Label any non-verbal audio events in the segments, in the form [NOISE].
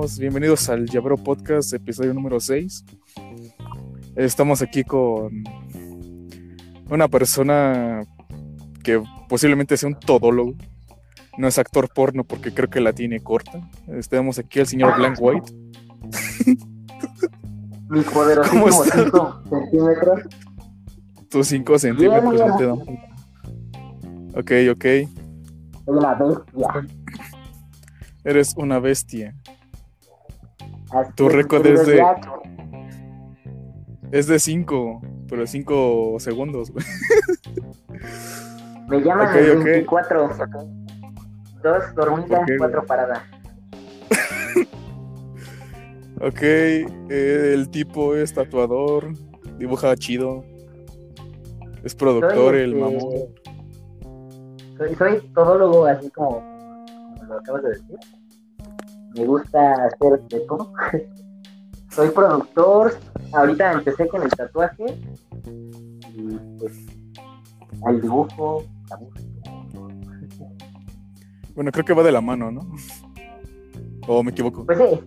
estamos? Bienvenidos al Llavero Podcast, episodio número 6. Estamos aquí con una persona que posiblemente sea un todólogo. No es actor porno porque creo que la tiene corta. Tenemos aquí al señor Blank White. Mis poderosísimos 5 centímetros. Tus 5 centímetros no te dan. Ok, ok. Soy una bestia. Eres una bestia. Tu récord es de-. Es de 5, pero 5 segundos. güey. Me llaman Ok, el ok. 24. Dos dormidas, cuatro paradas. [LAUGHS] Ok, eh, el tipo es tatuador, dibuja chido, es productor, Soy, el este, mamón. Soy, soy todólogo, así como, como lo acabas de decir. Me gusta hacer de todo. [LAUGHS] soy productor. Ahorita empecé con el tatuaje. Y pues, al dibujo, la música. Bueno, creo que va de la mano, ¿no? O me equivoco. Pues sí.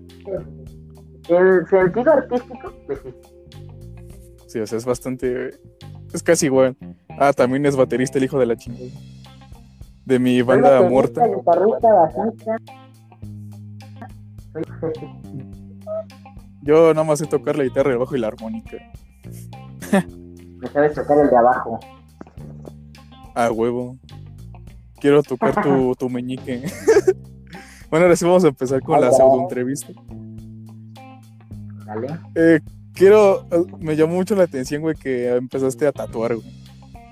En sentido artístico, pues sí. Sí, o sea, es bastante. Es casi igual. Ah, también es baterista el hijo de la chingada. De mi banda muerta. guitarrista, bajista. Yo nada más sé tocar la guitarra, el bajo y la armónica. Me sabes tocar el de abajo. Ah, huevo. Quiero tocar tu, [LAUGHS] tu meñique. [LAUGHS] bueno, ahora sí vamos a empezar con la pseudo entrevista. ¿Vale? Eh, quiero, me llamó mucho la atención, güey, que empezaste a tatuar, güey.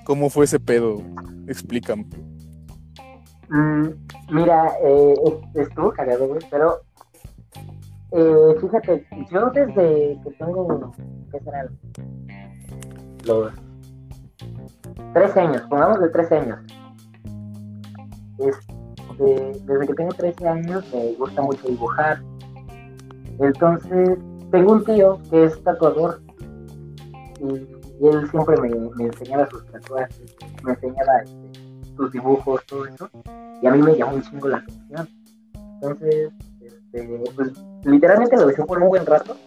¿Cómo fue ese pedo? Explícame. Mm, mira, eh, es- estuvo cagado, güey, pero eh, fíjate, yo desde que tengo, ¿qué serán? Los 13 años, pongamos de 13 años. Este, desde que tengo 13 años me gusta mucho dibujar. Entonces, tengo un tío que es tatuador y, él siempre me, me enseñaba sus tatuajes, me enseñaba este, sus dibujos, todo eso y a mí me llamó un chingo la atención. Entonces, este, pues literalmente lo dejé por un buen rato.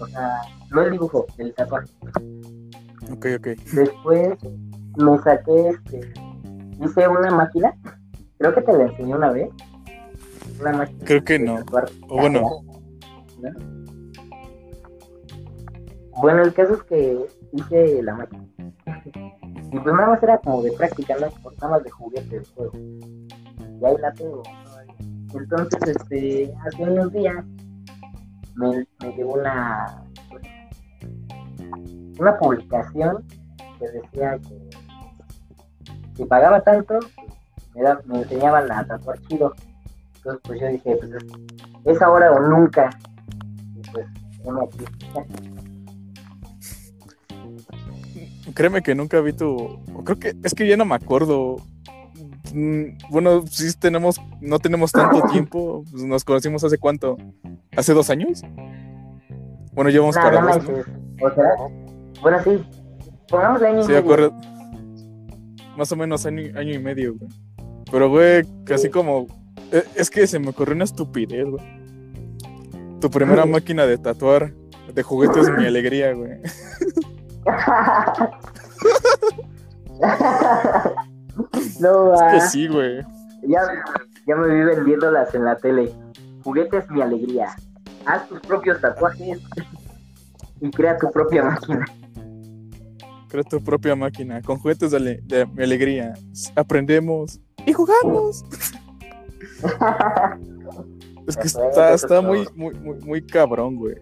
O sea, no el dibujo, el tatuaje. Ok, ok. Después me saqué, este, hice una máquina, creo que te la enseñé una vez. Una máquina. Creo que no. tatuar. O bueno, ¿No? Bueno, el caso es que hice la máquina. Y pues nada más era como de práctica, ¿no? Por nada más de juguete del juego. Y ahí la tengo. Entonces, este, hace unos días me, me llegó una, una publicación que decía que si pagaba tanto, me, da- me enseñaban a tatuar chido. Entonces, pues yo dije, pues es, ahora o nunca. Y pues, uno aquí. créeme que nunca vi tu. Creo que es que ya no me acuerdo. Mm, Bueno, sí tenemos, no tenemos tanto [LAUGHS] tiempo. pues, Nos conocimos hace cuánto? ¿Hace dos años? Bueno, llevamos para no dos, ¿no? manches. ¿O será? Bueno, sí. Pongamos año y Sí, medio. acuerdo. Más o menos año, año y medio, güey. Pero, güey, casi Sí. como. eh, Es que se me ocurrió una estupidez, güey. Tu primera Sí. [LAUGHS] máquina de tatuar de juguetes, mi alegría, güey. [LAUGHS] [LAUGHS] no, Es que sí, güey. ya, ya me vi vendiéndolas en la tele. Juguetes mi alegría. Haz tus propios tatuajes y crea tu propia máquina. Crea tu propia máquina. Con juguetes de, ale- de mi alegría. Aprendemos y jugamos. [LAUGHS] Es que está, está es muy, muy, muy, muy cabrón, güey.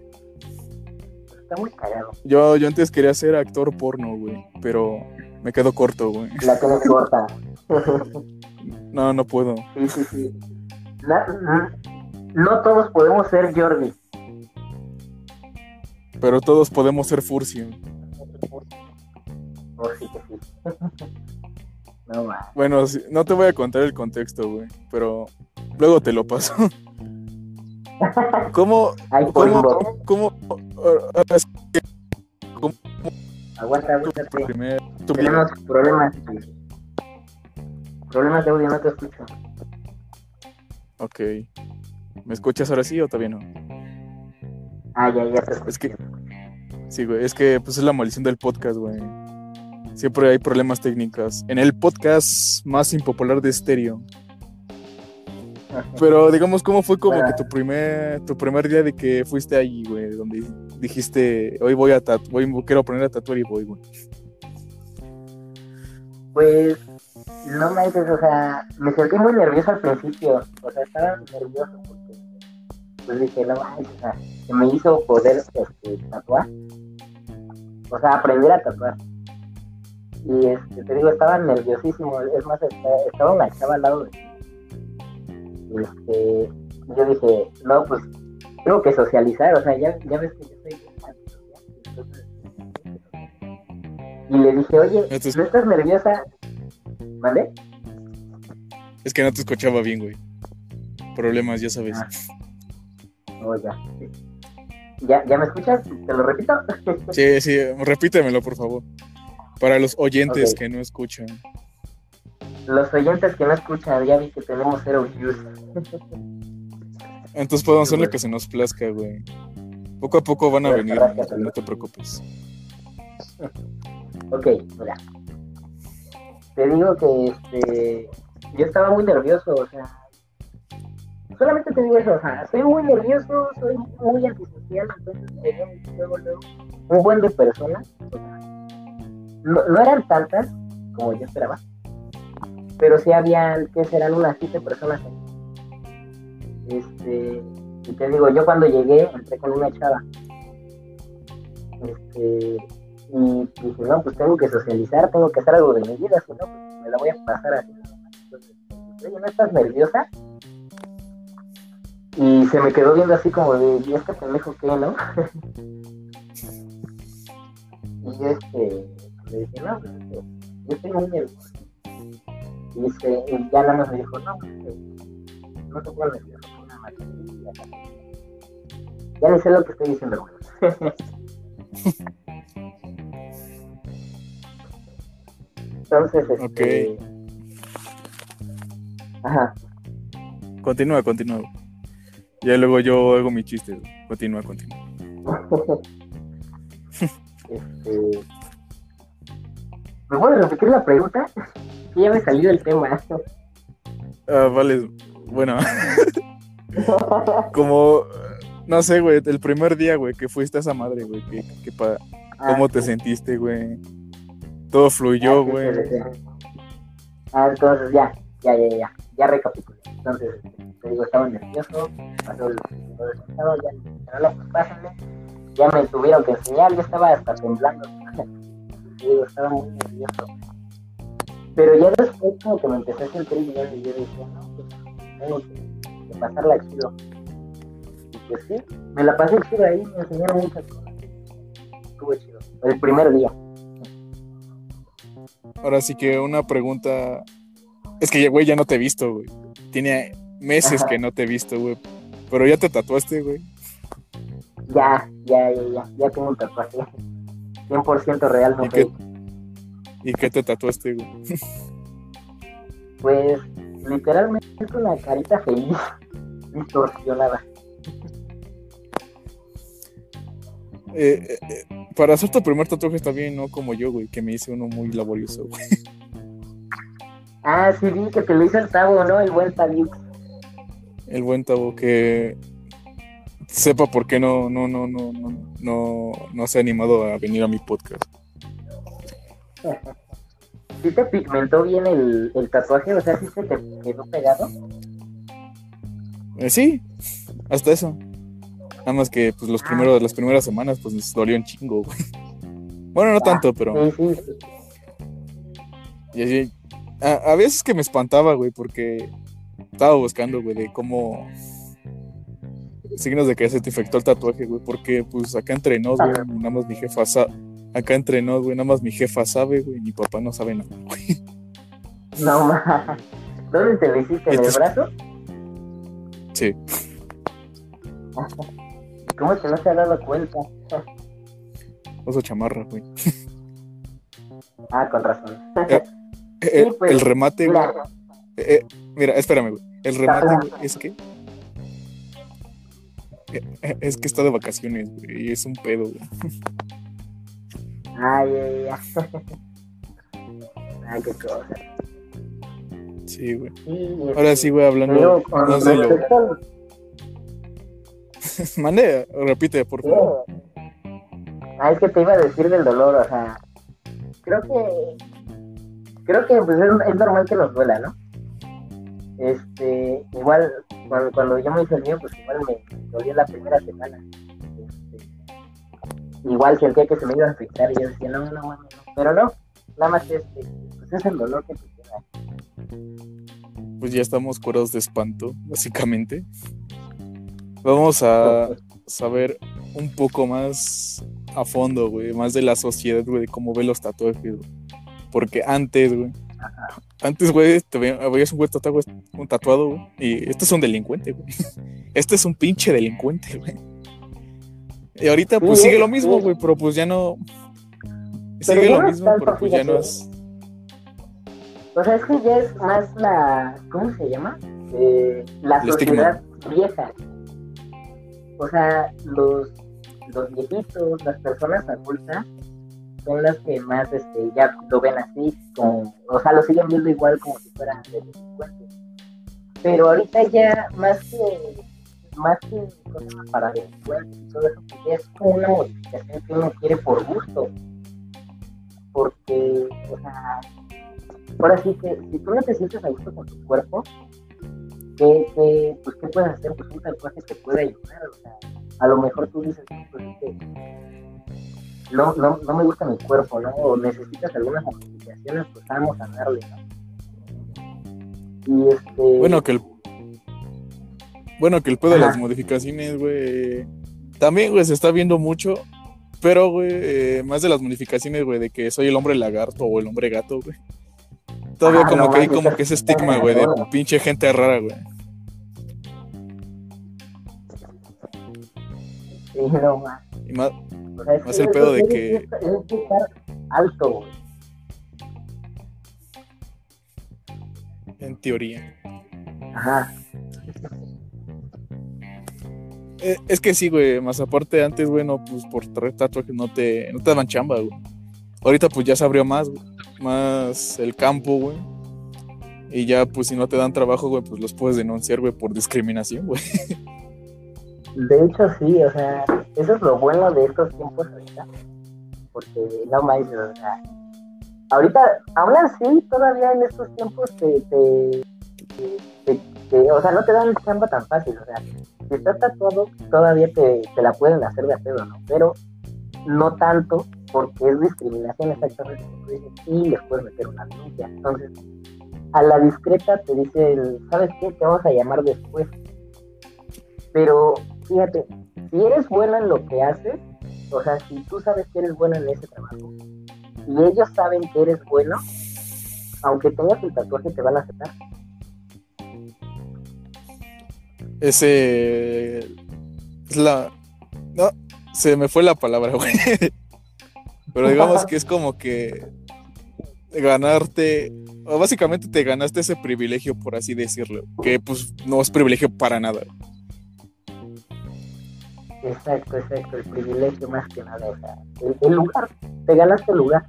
Está muy cagado. Yo, yo antes quería ser actor porno, güey. Pero me quedo corto, güey. La tienes corta. No, no puedo. sí, sí, sí. Na- no todos podemos ser Jordi. Pero todos podemos ser Furcio. Oh, sí sí. [LAUGHS] no. Bueno, no te voy a contar el contexto, güey. Pero luego te lo paso. [LAUGHS] ¿Cómo? Ay, ¿Cómo? ¿Cómo? Aguanta, aguántate. primer- Tenemos problemas. Problemas de audio, no te escucho. Ok. ¿Me escuchas ahora sí o todavía no? Ah, ya, ya te Es que, sí, güey, es que pues es la maldición del podcast, güey. Siempre hay problemas técnicos. En el podcast más impopular de estéreo. Pero digamos, ¿cómo fue como que tu primer, tu primer día de que fuiste ahí, güey? Donde dijiste, hoy voy a tatuar, voy, quiero poner a tatuar y voy, güey. Pues, no me dices, o sea, me sentí muy nervioso al principio. O sea, estaba nervioso porque, pues dije, no o sea, que me hizo poder este, tatuar. O sea, aprender a tatuar. Y este, te digo, estaba nerviosísimo. Es más, estaba una chava al lado de este, yo dije, no, pues tengo que socializar, o sea, ya, ya ves que yo soy y le dije, oye, ¿no estás nerviosa? ¿Vale? Es que no te escuchaba bien, güey. Problemas, ya sabes. Ah. Oh, ya. ¿Ya. ¿Ya me escuchas? ¿Te lo repito? [LAUGHS] sí, sí, repítemelo, por favor. Para los oyentes que no escuchan los oyentes que no escuchan, ya vi que tenemos cero views. Entonces podemos hacer lo que se nos plazca, güey. Poco a poco van a venir, no te preocupes. Ok, mira. Te digo que este, yo estaba muy nervioso, o sea, solamente te digo eso, o sea, estoy muy nervioso, soy muy antisocial, entonces luego, luego, un buen de personas, no, no eran tantas como yo esperaba, pero sí había, que serán unas siete personas Este, y te digo, yo cuando llegué entré con una chava. Este, y dije, no, pues tengo que socializar, tengo que hacer algo de mi vida, si no, pues me la voy a pasar así. Entonces, oye, ¿no estás nerviosa? Y se me quedó viendo así como de, ¿y este pendejo qué, no? [LAUGHS] y este, le dije, no, pues yo estoy muy nervioso y, dice, y ya nada más me dijo, no, no te puedo decir, una materia. Ya ni sé lo que estoy diciendo, [LAUGHS] Entonces, este... Okay. Ajá. Continúa, continúa. Ya luego yo hago mi chiste. Continúa, continúa. [LAUGHS] este... ¿Me puedes repetir la pregunta? Ya me salió el tema. Ah, vale, bueno. [LAUGHS] Como, no sé, güey, el primer día, güey, que fuiste a esa madre, güey, que, que pa... Ah, ¿cómo te sentiste, güey? Todo fluyó, ah, güey. ah, entonces ya, ya, ya, ya, ya recapitulé. Entonces, te digo, estaba nervioso, pasó el resultado, ya, no pásenme, ya me tuvieron que enseñar, yo estaba hasta temblando. [LAUGHS] te digo, estaba muy nervioso. Pero ya después como que me empecé a sentir bien y yo decía, no, pues tengo que, pasarla chido. Y pues sí, me la pasé chido ahí, me enseñaron muchas cosas. Estuvo chido. El primer día. Ahora sí que una pregunta. Es que, güey, ya no te he visto, güey. Tiene meses que no te he visto, güey. Pero ya te tatuaste, güey. Ya, ya, ya, ya. Ya tengo un tatuaje. 100% real, no ¿Y ¿Y qué te tatuaste, güey? Pues literalmente una carita feliz, [LAUGHS] distorsionada. Eh, eh, eh, para hacer tu primer tatuaje está bien, no como yo, güey, que me hice uno muy laborioso, güey. Ah, sí, vi que te lo hizo el Tabo, ¿no? El buen Tabo. El buen Tabo que sepa por qué no, no, no, no, no, no, no se ha animado a venir a mi podcast. ¿Sí te pigmentó bien el, el tatuaje? O sea, ¿sí se te quedó pegado? Eh, sí, hasta eso. Nada más que pues los ah. primeros, las primeras semanas pues nos dolió un chingo, güey. Bueno, no tanto, pero. Sí, sí, Y así. A, a, veces que me espantaba, güey, porque estaba buscando, güey, de cómo. Signos de que se te infectó el tatuaje, güey, porque pues acá entre nos, güey, nada más mi jefa Acá entre nos, güey, nada más mi jefa sabe, güey, mi papá no sabe nada, güey. No más. ¿Dónde te lo hiciste? ¿En el brazo? Sí. [LAUGHS] ¿Cómo es que no se ha dado cuenta? Oso chamarra, güey. [LAUGHS] Ah, con razón. Eh, [LAUGHS] eh, pues, el remate, güey. Eh, mira, espérame, güey. El remate, güey, es que Es que está de vacaciones, güey, y es un pedo, güey. Ay, ay, ay. Ay, [LAUGHS] qué cosa. Sí, güey. Sí, Ahora este, sí, güey, hablando más de lo... [LAUGHS] Mande, repite, por favor. Ah, es que te iba a decir del dolor, o sea, creo que creo que pues, es, es normal que nos duela, ¿no? Este, igual cuando, cuando yo me hice el mío, pues igual me dolió la primera semana. Igual sentía que se me iba a afectar y yo decía, no, no, no, no, pero no, nada más este, pues es el dolor que te queda. Pues ya estamos curados de espanto, básicamente. Vamos a saber un poco más a fondo, güey, más de la sociedad, güey, de cómo ve los tatuajes, güey. Porque antes, güey, antes, güey, te ve- veías un güey tatuado, un tatuado, güey, y este es un delincuente, güey. [LAUGHS] Este es un pinche delincuente, güey. Y ahorita, pues Sí, sigue lo mismo, sí. güey, pero pues ya no. Pero Sigue ya lo no mismo, pero pues ya no es. O sea, es que ya es más la, ¿cómo se llama? Eh, la El sociedad vieja. O sea, los, los viejitos, las personas adultas, son las que más este, ya lo ven así, como, o sea, lo siguen viendo igual como si fueran de delincuentes. Pero ahorita ya, más que, más que cosas para delincuentes y todo eso, pues es como una modificación que uno quiere por gusto. Porque, o sea, ahora sí que si tú no te sientes a gusto con tu cuerpo, ¿qué, qué, pues, ¿qué puedes hacer? Pues un tatuaje te puede ayudar. O sea, a lo mejor tú dices, "No, pues, no, no, no me gusta mi cuerpo, ¿no? O necesitas algunas modificaciones, pues vamos a darle, ¿no? Y este. Bueno, que. Bueno, que el pedo de las modificaciones, güey. También, güey, se está viendo mucho. Pero, güey, eh, más de las modificaciones, güey, de que soy el hombre lagarto o el hombre gato, güey. Todavía Ah, como no que hay como que ese estigma, güey, de pinche gente rara, güey. Y más, O sea, es Más el pedo de que- que estar alto, güey. en teoría. Ajá. Eh, es que sí, güey, más aparte antes, güey, no, pues por traer tatuajes no te, no te daban chamba, güey. Ahorita pues ya se abrió más, güey, más el campo, güey. Y ya, pues si no te dan trabajo, güey, pues los puedes denunciar, güey, por discriminación, güey. De hecho, sí, o sea, eso es lo bueno de estos tiempos ahorita. Porque no más, o sea, ahorita, aún así, todavía en estos tiempos te, te, te- te- o sea, no te dan chamba tan fácil, o sea, si estás tatuado, todavía te, te la pueden hacer de pedo, ¿no? Pero no tanto, porque es discriminación exactamente como dices, y les puedes meter una denuncia. Entonces, a la discreta te dicen, ¿sabes qué? Te vamos a llamar después. Pero fíjate, si eres bueno en lo que haces, o sea, si tú sabes que eres bueno en ese trabajo, y ellos saben que eres bueno, aunque tengas el tatuaje te van a aceptar. Ese. Es la. No, se me fue la palabra, güey. Pero digamos que es como que. Ganarte. O básicamente te ganaste ese privilegio, por así decirlo. Que pues no es privilegio para nada. Exacto, exacto, el privilegio más que nada, o sea, el, el lugar, te ganaste el lugar,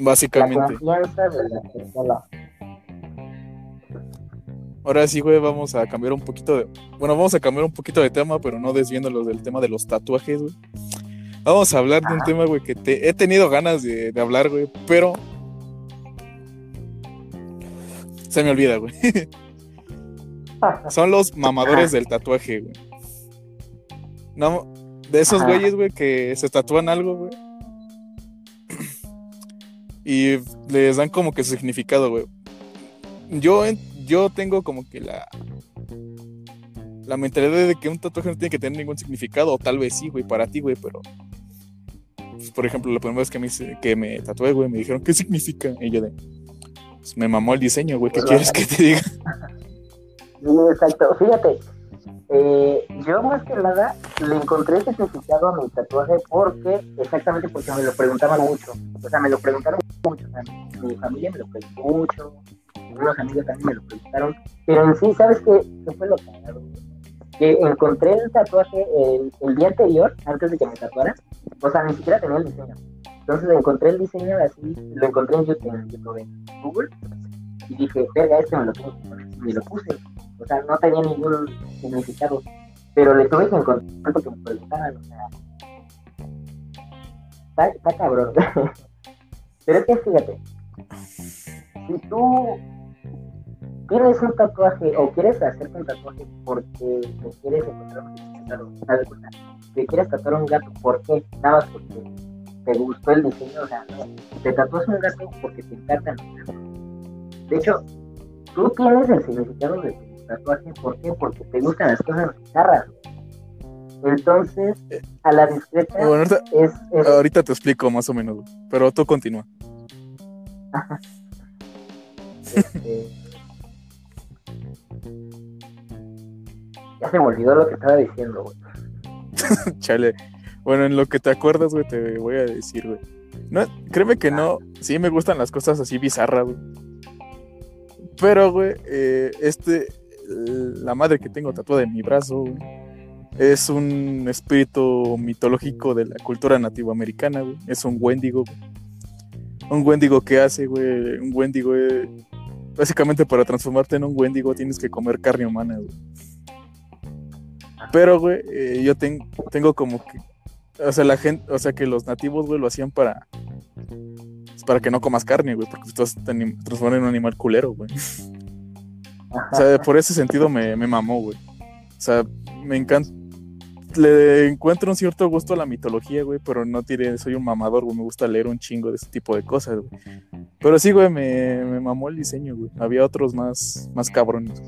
la Básicamente. confianza de la persona. Ahora sí, güey, vamos a cambiar un poquito de. Bueno, vamos a cambiar un poquito de tema, pero no desviándolos del tema de los tatuajes, güey. Vamos a hablar de un Ajá. tema, güey, que te, he tenido ganas de, de hablar, güey, pero. Se me olvida, güey. [LAUGHS] Son los mamadores del tatuaje, güey. No, de esos Ajá. güeyes, güey, que se tatúan algo, güey. Y les dan como que su significado, güey. Yo, yo tengo como que la. La mentalidad de que un tatuaje no tiene que tener ningún significado, o tal vez sí, güey, para ti, güey, pero. pues, por ejemplo, la primera vez que me, hice- que me tatué, güey, me dijeron, ¿qué significa? Y yo de. "Pues, me mamó el diseño, güey, ¿qué quieres que te diga? Sí, exacto. Fíjate, eh, yo más que nada le encontré significado a mi tatuaje porque, exactamente porque me lo preguntaban mucho. O sea, me lo preguntaron mucho. O sea, mi familia me lo preguntó mucho, unos amigos también me lo preguntaron. Pero en sí, ¿sabes qué, qué fue lo cagado? que encontré el tatuaje el, el, día anterior, antes de que me tatuara. O sea, ni siquiera tenía el diseño. Entonces encontré el diseño así, lo encontré en YouTube, en, YouTube, en Google, y dije, verga, este me lo tengo y lo puse. O sea, no tenía ningún significado. Pero le tuve que encontrar porque me preguntaban, o sea. Está cabrón. [LAUGHS] Pero es que fíjate, si tú tienes un tatuaje o quieres hacerte un tatuaje porque te quieres encontrar un te quieres tatuar un gato, ¿por qué? Nada más porque te gustó el diseño, o sea, no, te tatuas un gato porque te encantan los gatos. De hecho, tú tienes el significado de tu tatuaje, ¿por qué? Porque te gustan las cosas bizarras. Entonces, a la discreta es, Ahorita te explico más o menos, pero tú continúa. [LAUGHS] este... Ya se me olvidó lo que estaba diciendo, güey. [LAUGHS] Chale. Bueno, en lo que te acuerdas, güey, te voy a decir, güey. No, créeme que no. Sí me gustan las cosas así bizarras, güey. Pero, güey, eh, este. La madre que tengo tatuada en mi brazo, güey, es un espíritu mitológico de la cultura nativoamericana, güey. Es un Wendigo, güey. Un Wendigo que hace, güey. Un Wendigo, güey. Básicamente para transformarte en un Wendigo tienes que comer carne humana, güey. Pero, güey, eh, yo tengo como que. O sea, la gente. O sea, que los nativos, güey, lo hacían para. Pues, para que no comas carne, güey, porque tú te transformas en un animal culero, güey. O sea, por ese sentido me, me mamó, güey. O sea, me encanta. Le encuentro un cierto gusto a la mitología, güey, pero no tiene, soy un mamador, güey, me gusta leer un chingo de ese tipo de cosas, güey. Pero sí, güey, me, me mamó el diseño, güey. Había otros más, más cabrones.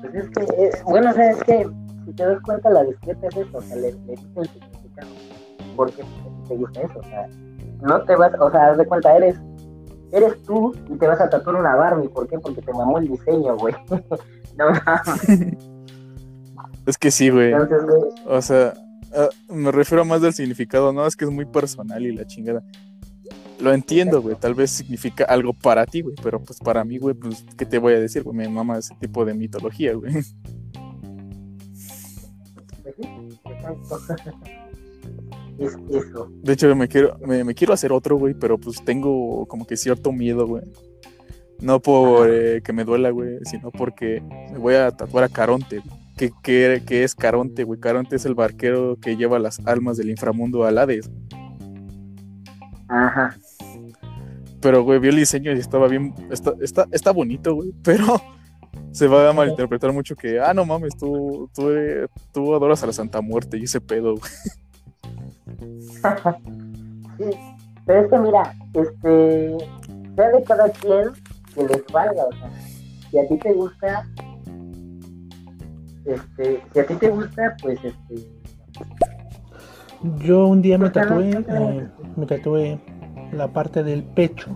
Pues es que, eh, bueno, o sea, es que si te das cuenta, la discreta es eso, o sea, le, le dice el significado. Porque te gusta eso, o sea, no te vas, o sea, haz de cuenta, eres, eres tú y te vas a tatuar una Barbie, ¿por qué? Porque te mamó el diseño, güey. [LAUGHS] no mames. [LAUGHS] Es que sí, güey. O sea, ah, me refiero más del significado, no, es que es muy personal y la chingada. Lo entiendo, güey. Tal vez significa algo para ti, güey. Pero pues para mí, güey, pues, ¿qué te voy a decir, güey? Me mama ese tipo de mitología, güey. [LAUGHS] Es eso. De hecho, me quiero, me, quiero hacer otro, güey, pero pues tengo como que cierto miedo, güey. No por eh, que me duela, güey, sino porque me voy a tatuar a Caronte, ¿Qué, qué, es Caronte, güey? Caronte es el barquero que lleva las almas del inframundo al Hades. Ajá. Pero, güey, vi el diseño y estaba bien. Está, está, está bonito, güey. [LAUGHS] Pero se va a malinterpretar mucho que, ah, no mames, tú, tú, tú adoras a la Santa Muerte y ese pedo, güey. sí, [LAUGHS] pero es que mira, este, sea de cada quien que les valga, o sea, si a ti te gusta, este, si a ti te gusta, pues este. Yo un día me pues, tatué, eh, me tatué la parte del pecho.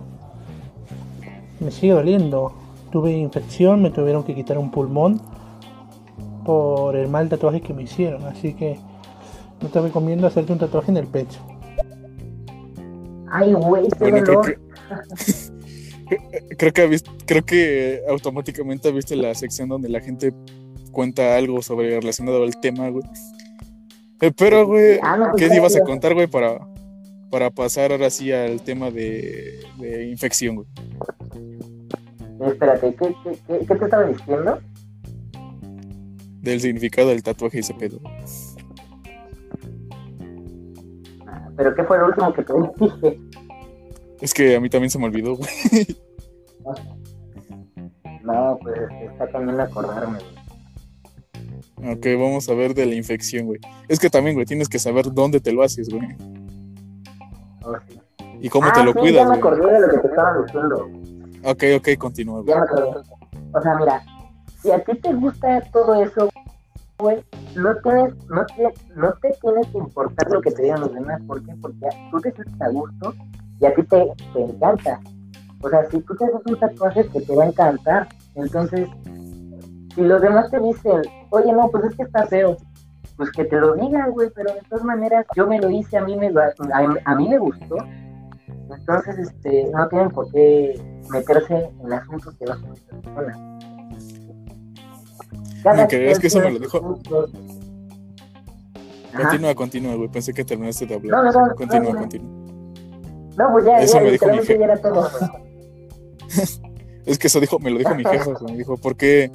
Me sigue doliendo. Tuve infección, me tuvieron que quitar un pulmón por el mal tatuaje que me hicieron. Así que no te recomiendo hacerte un tatuaje en el pecho. Ay, güey, bueno, creo que... [LAUGHS] creo que, creo que automáticamente viste la sección donde la gente cuenta algo sobre relacionado al tema, güey. Eh, pero, güey, ah, pues ¿qué ibas a contar, güey, para, para pasar ahora sí al tema de, de infección, güey. Espérate, ¿qué, qué, qué, te estaba diciendo? Del significado del tatuaje y ese pedo. Ah, ¿Pero qué fue lo último que te dije? Es que a mí también se me olvidó, güey. No, pues está también acordarme. Ok, vamos a ver de la infección, güey. Es que también, güey, tienes que saber dónde te lo haces, güey. ¿Y cómo te ah, lo sí, cuidas? Ya me acordé de lo que te estaba diciendo. Ok, ok, continúa. Ya me acordé. O sea, mira, si a ti te gusta todo eso, güey, no, tienes, no, te, no te tienes que importar lo que te digan los demás. ¿Por qué? Porque tú te sientes a gusto y a ti te, te encanta. O sea, si tú te haces un tatuaje que te va a encantar, entonces, si los demás te dicen, oye, no, pues es que está feo, pues que te lo digan, güey, pero de todas maneras yo me lo hice, a mí me, a, mí me gustó. Entonces, este, no tienen por qué meterse en asuntos que no son de persona. cada Me crees que eso me lo dijo. Continúa, continúa, güey. Pensé que terminaste de hablar. No, no, no, continúa, no, no. continúa. No, pues ya, Eso ya, me dijo mi literalmente je- ya era todo. [LAUGHS] Es que eso dijo, me lo dijo mi jefa, güey. Me dijo, ¿por qué,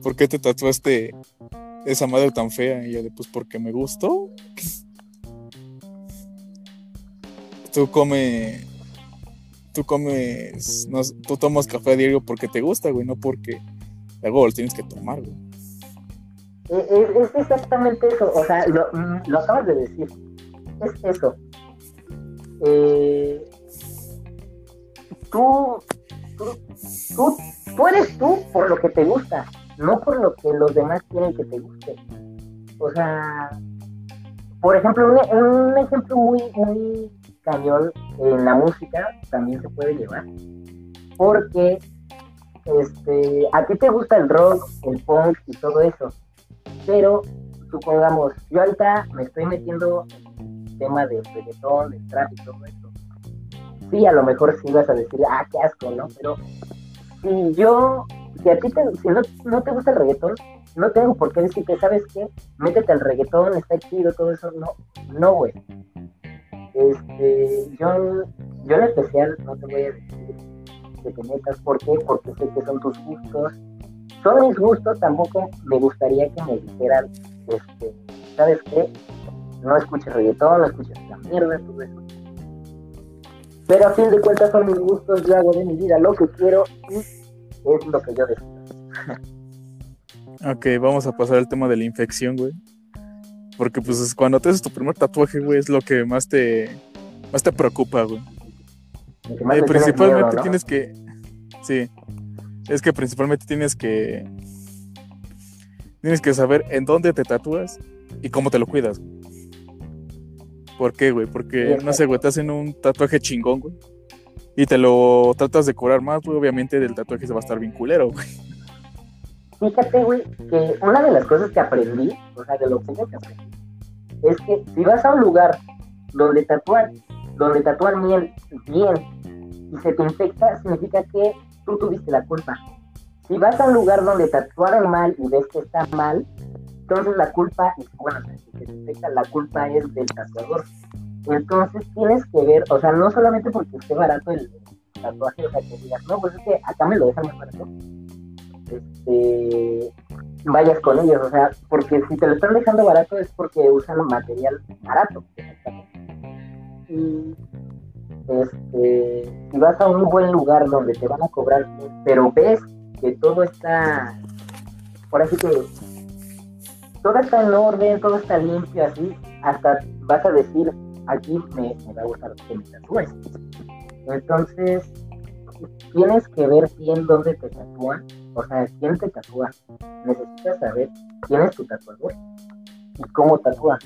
¿por qué te tatuaste esa madre tan fea? Y yo de, pues porque me gustó. Tú come, tú comes, tú tomas café a diario porque te gusta, güey, no porque luego lo tienes que tomar, güey. Eh, Es, es exactamente eso, o sea, lo, mm, lo acabas de decir. Es eso. Eh, tú, tú, tú, tú eres tú por lo que te gusta, no por lo que los demás quieren que te guste. O sea, por ejemplo, un, un ejemplo muy, muy cañón en la música también se puede llevar. Porque este, a ti te gusta el rock, el punk y todo eso pero supongamos, yo ahorita me estoy metiendo en el tema del reggaetón, del trap y todo eso. Sí, a lo mejor sí vas a decir, ah, qué asco, ¿no? Pero si yo, si a ti te, si no, no te gusta el reggaetón, no tengo por qué decir que, ¿sabes qué? Métete al reggaetón, está chido, todo eso. No, no, güey. Este, yo, yo en especial no te voy a decir que te metas, ¿por qué? Porque sé que son tus gustos, son mis gustos, tampoco me gustaría que me dijeran, este, ¿sabes qué? No escuches reggaetón, no escuches la mierda, todo eso. Pero a fin de cuentas son mis gustos, yo hago de mi vida lo que quiero y es lo que yo decido. Ok, vamos a pasar al tema de la infección, güey. Porque pues es cuando te haces tu primer tatuaje, güey, es lo que más te, más te preocupa, güey. Eh, principalmente miedo, ¿no? tienes que. Sí. Es que principalmente tienes que. Tienes que saber en dónde te tatúas y cómo te lo cuidas. güey. ¿Por qué, güey? Porque, no sé, güey, te hacen un tatuaje chingón, güey. Y te lo tratas de curar más, güey. Obviamente el tatuaje se va a estar bien culero, güey. Fíjate, güey, que una de las cosas que aprendí, o sea, de lo poco que aprendí, es que si vas a un lugar donde tatuar, donde tatuar bien, bien, y se te infecta, significa que tú tuviste la culpa. Si vas a un lugar donde tatuaron mal y ves que está mal, entonces la culpa, bueno, si te infecta, la culpa es del tatuador. Entonces tienes que ver, o sea, no solamente porque esté barato el tatuaje, o sea, que digas, no, pues es que acá me lo dejan más barato este, vayas con ellos, o sea, porque si te lo están dejando barato es porque usan material barato. Y este, si vas a un buen lugar donde te van a cobrar, pero ves que todo está, por así que todo está en orden, todo está limpio, así, hasta vas a decir, aquí me, me va a gustar que tatúes. Entonces, tienes que ver bien dónde te tatúan o sea, ¿quién te tatúa? Necesitas saber quién es tu tatuador y cómo tatúa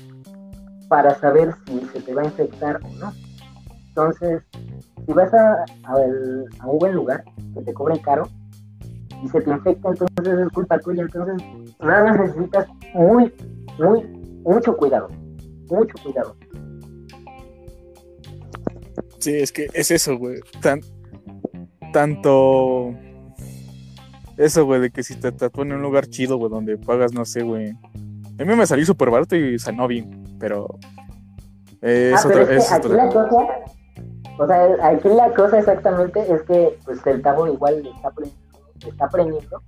para saber si se te va a infectar o no. Entonces, si vas a, a un buen lugar que te cobren caro y se te infecta, entonces es culpa tuya. Entonces, nada más necesitas muy, muy, mucho cuidado. Mucho cuidado. Sí, es que es eso, güey. Tan, tanto. Eso, güey, de que si te tatúan en un lugar chido, güey, donde pagas, no sé, güey. A mí me salió súper barato y sanó bien, pero. es ah, otra, pero es es que aquí otra- la cosa, o sea, aquí la cosa exactamente es que pues el cabo igual está aprendiendo, está aprendiendo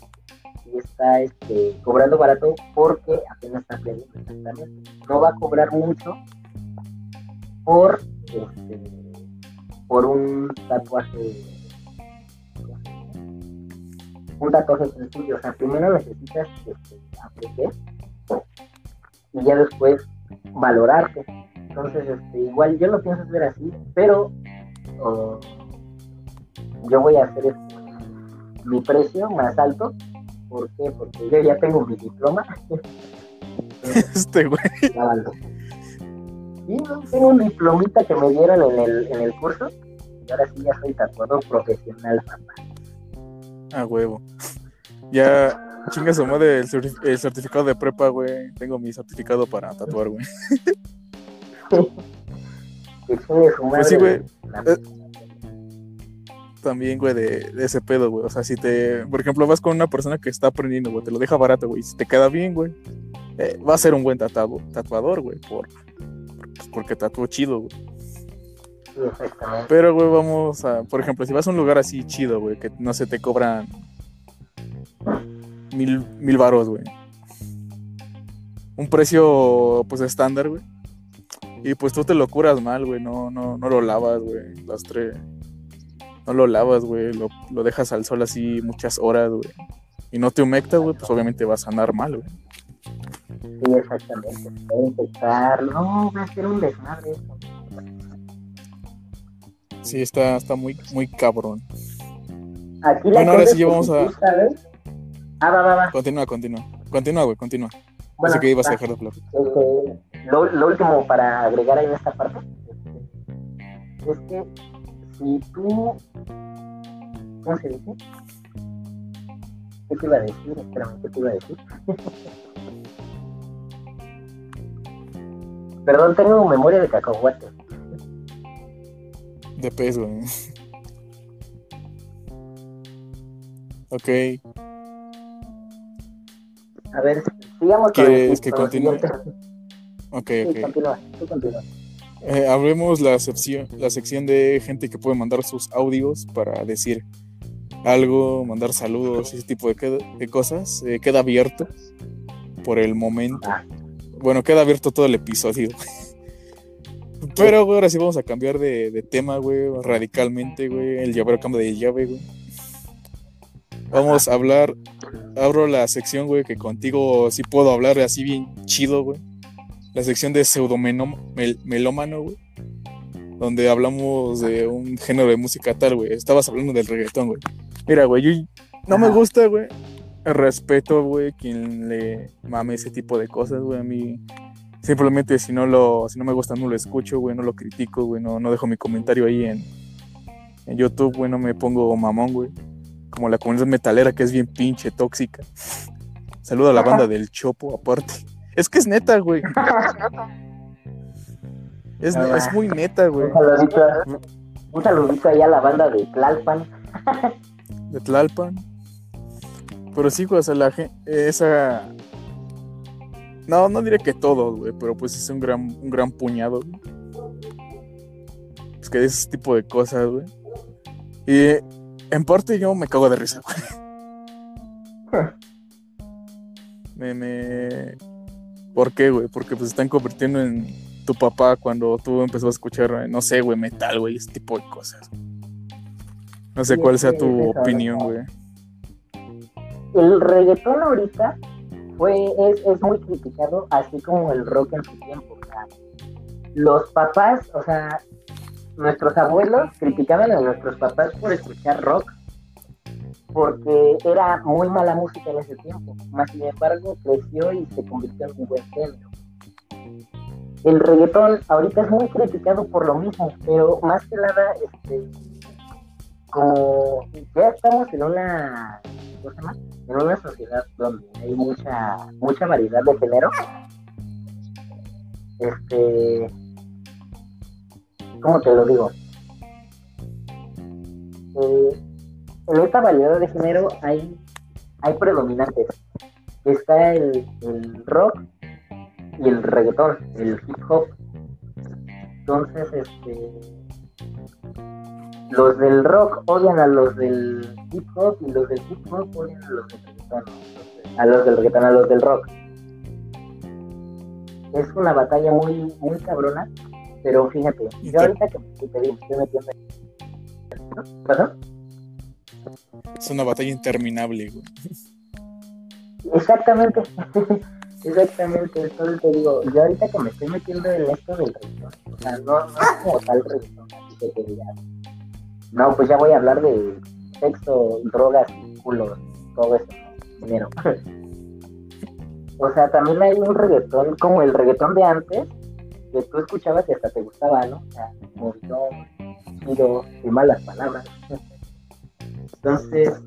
y está este, cobrando barato porque apenas está aprendiendo exactamente. No va a cobrar mucho por este, por un tatuaje un tatuaje sencillo, o sea, primero necesitas este, aprender y ya después valorarte. Entonces, este, igual yo lo pienso hacer así, pero oh, yo voy a hacer este, mi precio más alto. ¿Por qué? Porque yo ya tengo mi diploma. [LAUGHS] Este, güey. Sí, no, tengo un diplomita que me dieron en el, en el curso. Y ahora sí ya soy tatuador profesional, papá. A huevo. Ya, chinga su madre el, certi- el certificado de prepa, güey. Tengo mi certificado para tatuar, güey. [LAUGHS] Pues sí, güey. Eh, también, güey, de, de ese pedo, güey. O sea, si te, por ejemplo, vas con una persona que está aprendiendo, güey, te lo deja barato, güey, si te queda bien, güey, eh, va a ser un buen tatuado, tatuador, güey, por, pues, porque tatuó chido, güey. Exactamente. Pero, güey, vamos a, por ejemplo, si vas a un lugar así chido, güey, que no se te cobran mil, mil varos, güey. Un precio, pues, estándar, güey. Y pues tú te lo curas mal, güey, no, no, no lo lavas, güey, las tres. No lo lavas, güey, lo, lo dejas al sol así muchas horas, güey. Y no te humectas, güey, pues obviamente vas a andar mal, güey. Sí, exactamente. Puede infectar. No, va a ser un desmadre esto. Sí, está, está muy, muy cabrón. Aquí la Bueno, ahora sí ya es que vamos si a- sabes- Ah, va, va, va. Continúa, continúa. Continúa, güey, continúa. Bueno, Pensé que ibas a dejar de hablar. Este, lo, lo último para agregar ahí en esta parte este, es que si tú ¿cómo se dice? ¿qué te iba a decir? Espérame, ¿qué te iba a decir? [LAUGHS] Perdón, tengo memoria de cacahuate. De pez, güey. ok. A ver, sigamos con el ¿Quieres que continúe? Ok, Sí, ok. continúa, tú continúa. Eh, abrimos la sección, la sección de gente que puede mandar sus audios para decir algo, mandar saludos, ese tipo de, que- de cosas. Eh, queda abierto por el momento. Ah. Bueno, queda abierto todo el episodio. [LAUGHS] Pero, güey, ahora sí vamos a cambiar de, de tema, güey, radicalmente, güey. El llavero cambia de llave, güey. Vamos a hablar. Abro la sección, güey, que contigo sí puedo hablar así bien chido, güey. La sección de pseudomelómano, güey. Donde hablamos de un género de música tal, güey. Estabas hablando del reggaetón, güey. Mira, güey, yo no me gusta, güey. Respeto, güey, quien le mame ese tipo de cosas, güey. A mí simplemente si no lo, si no me gusta no lo escucho, güey, no lo critico, güey, no, no dejo mi comentario ahí en, en YouTube, güey, no me pongo mamón, güey. Como la comunidad metalera que es bien pinche tóxica. Saludo a la banda del Chopo, aparte. Es que es neta, güey. Es, ne- es muy neta, güey. Un saludito, un saludito ahí a la banda de Tlalpan. de Tlalpan. Pero sí, güey, o sea, la esa... No, no diré que todos, güey, pero pues es un gran, un gran puñado, güey. Es que ese tipo de cosas, güey. Y en parte yo me cago de risa, güey. [LAUGHS] Me, me... ¿Por qué, güey? Porque pues están convirtiendo en tu papá cuando tú empezó a escuchar, no sé, güey, metal, güey, ese tipo de cosas. No sé cuál sea tu opinión, güey. El reggaetón ahorita fue, es, es muy criticado, así como el rock en su tiempo. o los papás, o sea, nuestros abuelos criticaban a nuestros papás por escuchar rock, porque era muy mala música en ese tiempo. Más sin embargo, creció y se convirtió en un buen género. El reggaetón ahorita es muy criticado por lo mismo, pero más que nada, este, como ya estamos en una, ¿cómo se llama? En una sociedad donde hay mucha, mucha variedad de género, este, ¿cómo te lo digo? Eh, en esta variedad de género hay, hay predominantes. Está el, el rock y el reggaetón, el hip hop. Entonces, este, los del rock odian a los del hip hop y los del hip hop odian a los del reggaetón, a los del reggaetón, a los del rock. Es una batalla muy, muy cabrona, pero fíjate, yo ahorita que que te digo, estoy metiendo en- ¿Perdón? Es una batalla interminable, güey. Exactamente, [LAUGHS] exactamente, entonces te digo, yo ahorita que me estoy metiendo en esto del reggaetón, o sea, no, no es como tal reggaetón, así que te digas, no, pues ya voy a hablar de sexo, drogas, culos, todo eso, dinero. [LAUGHS] o sea, también hay un reggaetón como el reggaetón de antes, que tú escuchabas y hasta te gustaba, ¿no? O sea, movidón, giro y malas palabras. Entonces,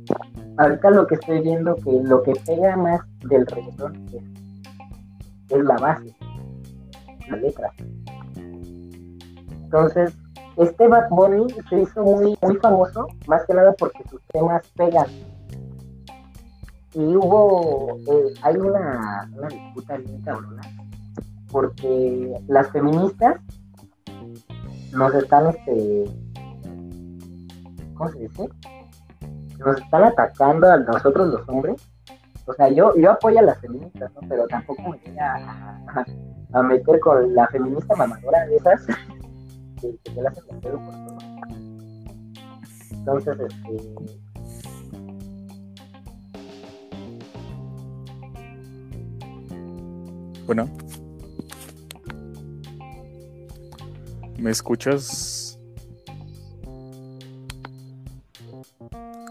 ahorita lo que estoy viendo que lo que pega más del reggaetón es, es la base, la letra. Entonces, este Bad Bunny se hizo muy, muy famoso, más que nada porque sus temas pegan. Y hubo, eh, hay una, una disputa bien cabrona, porque las feministas nos están, este, ¿cómo se dice? Nos están atacando a nosotros los hombres. O sea, yo, yo apoyo a las feministas, ¿no? Pero tampoco me voy a, a, meter con la feminista mamadora de esas que, que te la hacen por todo. Entonces, este Bueno. ¿Me escuchas?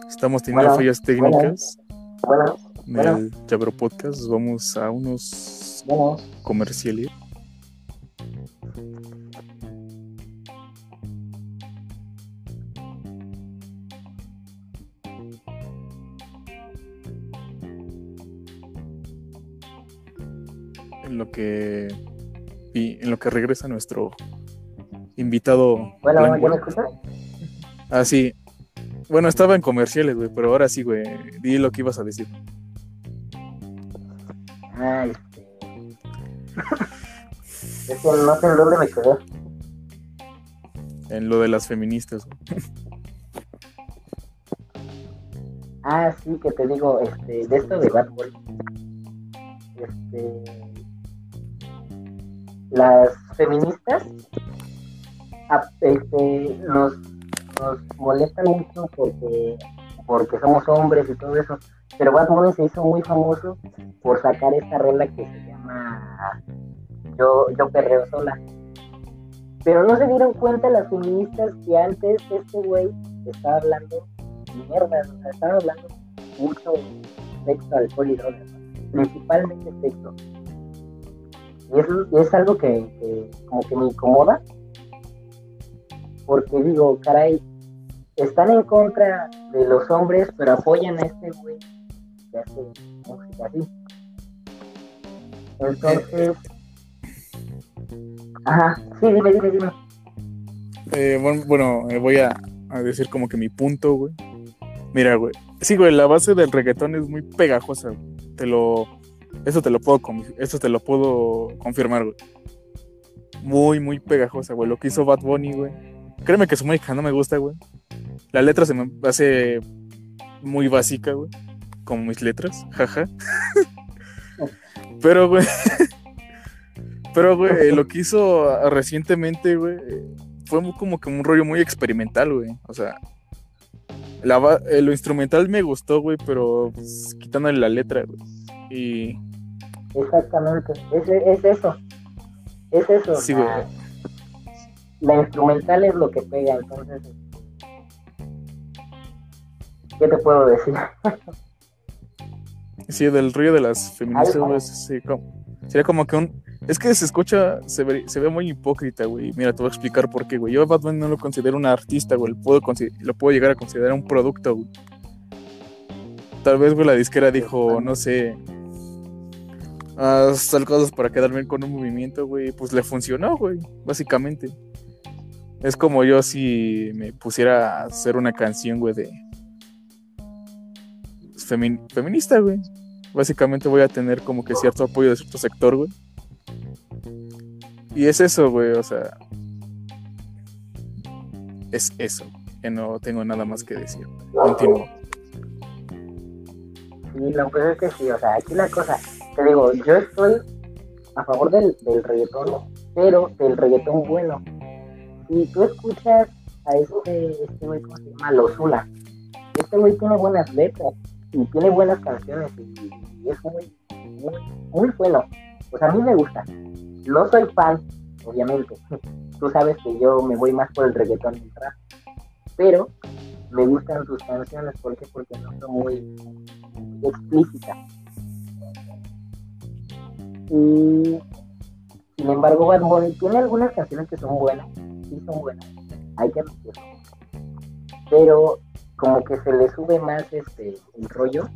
Estamos teniendo fallas técnicas. Bueno, en el Chabro Podcast. Vamos a unos comerciales. Que y en lo que regresa nuestro invitado. Bueno, ¿ya me escuchas? Ah, sí. Bueno, estaba en comerciales, güey, pero ahora sí, güey. Di lo que ibas a decir. Ah, este. [LAUGHS] es que no sé en dónde me quedé. En lo de las feministas, güey. Ah, sí, que te digo, este, de esto de Bad Boy. Este. Las feministas este, nos, nos molestan mucho porque, porque somos hombres y todo eso. Pero Bad Bunny se hizo muy famoso por sacar esta rola que se llama Yo, yo perreo sola. Pero no se dieron cuenta las feministas que antes este güey estaba hablando mierda, o estaba hablando mucho sexo, alcohol y drogas, principalmente sexo. Es algo que, que como que me incomoda porque digo, caray, están en contra de los hombres, pero apoyan a este güey que hace música así. Entonces, ajá, sí, dime, dime, dime. Eh, bueno, bueno eh, voy a, a, decir como que mi punto, güey. Mira, güey. Sí, güey, la base del reggaetón es muy pegajosa. Te lo, eso te lo puedo, eso te lo puedo confirmar, güey. Muy, muy pegajosa, güey. Lo que hizo Bad Bunny, güey Créeme que su música no me gusta, güey. La letra se me hace muy básica, güey. Como mis letras, jaja. Pero, güey. Pero, güey, lo que hizo recientemente, güey, fue como que un rollo muy experimental, güey. O sea, eh, lo instrumental me gustó, güey, pero pues, quitándole la letra, güey. Y. Exactamente, es, es eso. Es eso. Sí, la instrumental es lo que pega, entonces, ¿qué te puedo decir? sí, del río de las feministas, sería como que un... Es que se escucha, se ve, se ve muy hipócrita, güey. Mira, te voy a explicar por qué, güey. Yo a Batman no lo considero un artista, güey. Lo puedo, lo puedo llegar a considerar un producto, güey. Tal vez, güey, la disquera dijo, no sé, tal cosas para quedar bien con un movimiento, güey. Pues le funcionó, güey, básicamente. Es como yo si me pusiera a hacer una canción, güey, de. feminista, güey. Básicamente voy a tener como que cierto apoyo de cierto sector, güey. Y es eso, güey, o sea. Es eso. Que no tengo nada más que decir. Continúo. Sí, lo que es que sí, o sea, aquí la cosa. Te digo, yo estoy a favor del, del reggaetón, pero del reggaetón bueno y tú escuchas a este, este güey, ¿cómo se llama? Lozula. Este güey tiene buenas letras y tiene buenas canciones y, es muy, muy, bueno. Pues a mí me gusta. No soy fan, obviamente. [LAUGHS] Tú sabes que yo me voy más por el reggaetón y el rap. Pero me gustan sus canciones. ¿Por qué? Porque no son muy explícitas. Y sin embargo, Bad Bunny tiene algunas canciones que son buenas sí son buenas, hay que admitirlo. Pero como que se le sube más este el rollo.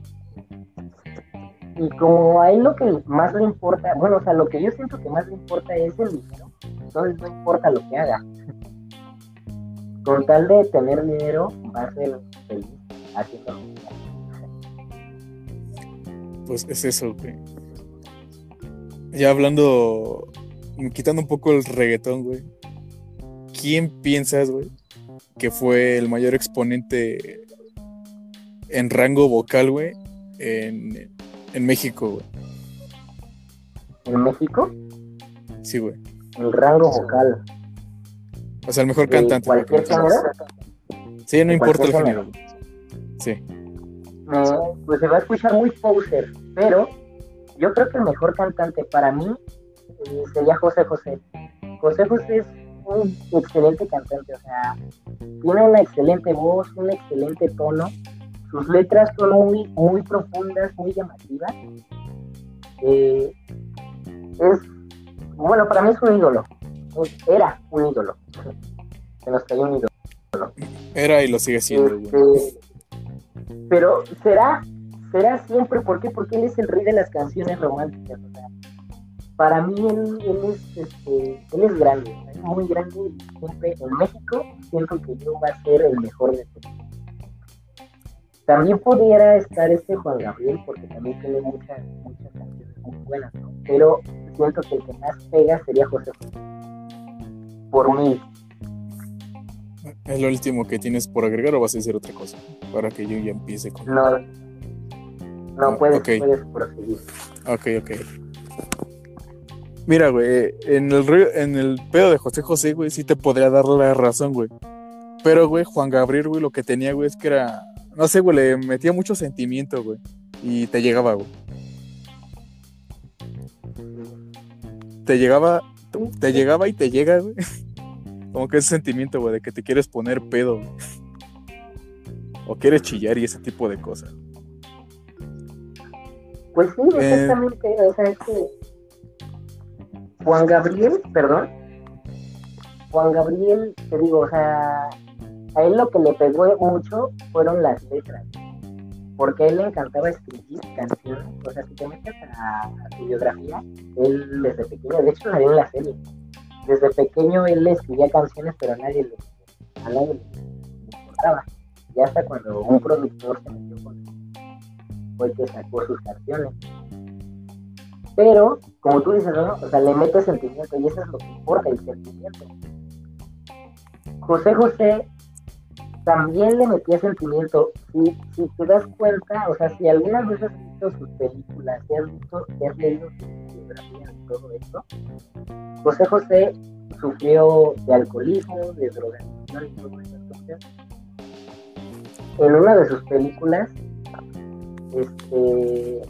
Y como a él lo que más le importa, bueno, o sea, lo que yo siento que más le importa es el dinero. Entonces no importa lo que haga. con tal de tener dinero, va a ser feliz haciendo lo que Pues es eso. Ya hablando, quitando un poco el reggaetón, güey. ¿Quién piensas, güey, que fue el mayor exponente en rango vocal, güey, en, en México, güey? ¿En México? Sí, güey. El rango vocal. O sea, el mejor ¿De cantante. cualquier género? Sí, no ¿De importa el género. Sí. Me- pues se va a escuchar muy poser, pero yo creo que el mejor cantante para mí eh, sería José José. José José es un excelente cantante, o sea, tiene una excelente voz, un excelente tono, sus letras son muy, muy profundas, muy llamativas. Eh, es, bueno, para mí es un ídolo, era un ídolo, se nos cayó un ídolo. Era y lo sigue siendo. Este, pero será, será siempre, ¿por qué? Porque él es el rey de las canciones románticas. O sea, para mí él, él es, este, él es grande, es muy grande y siempre en México siento que yo va a ser el mejor de todos. También pudiera estar este Juan Gabriel porque también tiene muchas, muchas canciones muy buenas, ¿no? pero siento que el que más pega sería José José. Por mí, ¿Es lo último que tienes por agregar o vas a decir otra cosa? Para que yo ya empiece con... no, no puedes, ok. puedes proseguir. Ok, ok. Mira, güey, en el, río- en el pedo de José José, güey, sí te podría dar la razón, güey. Pero, güey, Juan Gabriel, güey, lo que tenía, güey, es que era... No sé, güey, le metía mucho sentimiento, güey. Y te llegaba, güey. Te llegaba... Te llegaba y te llega, güey. [LAUGHS] Como que ese sentimiento, güey, de que te quieres poner pedo, güey. O quieres chillar y ese tipo de cosas. Pues sí, Eh. exactamente. O sea, es que Juan Gabriel, perdón. Juan Gabriel, te digo, o sea, a él lo que le pegó mucho fueron las letras. Porque a él le encantaba escribir canciones. O sea, si te metes a, a su biografía, él desde pequeño, de hecho, salió en la serie. Desde pequeño él le escribía canciones, pero a nadie le, a nadie le importaba. Y hasta cuando un productor se metió con él, fue que sacó sus canciones. Pero, como tú dices, ¿no? O sea, le mete sentimiento y eso es lo que importa, el sentimiento. José José también le metía sentimiento. Si, si te das cuenta, o sea, si algunas veces has visto sus películas, si has visto, si has leído su biografía y todo esto, José José sufrió de alcoholismo, de drogadicción y todo eso. En una de sus películas, este,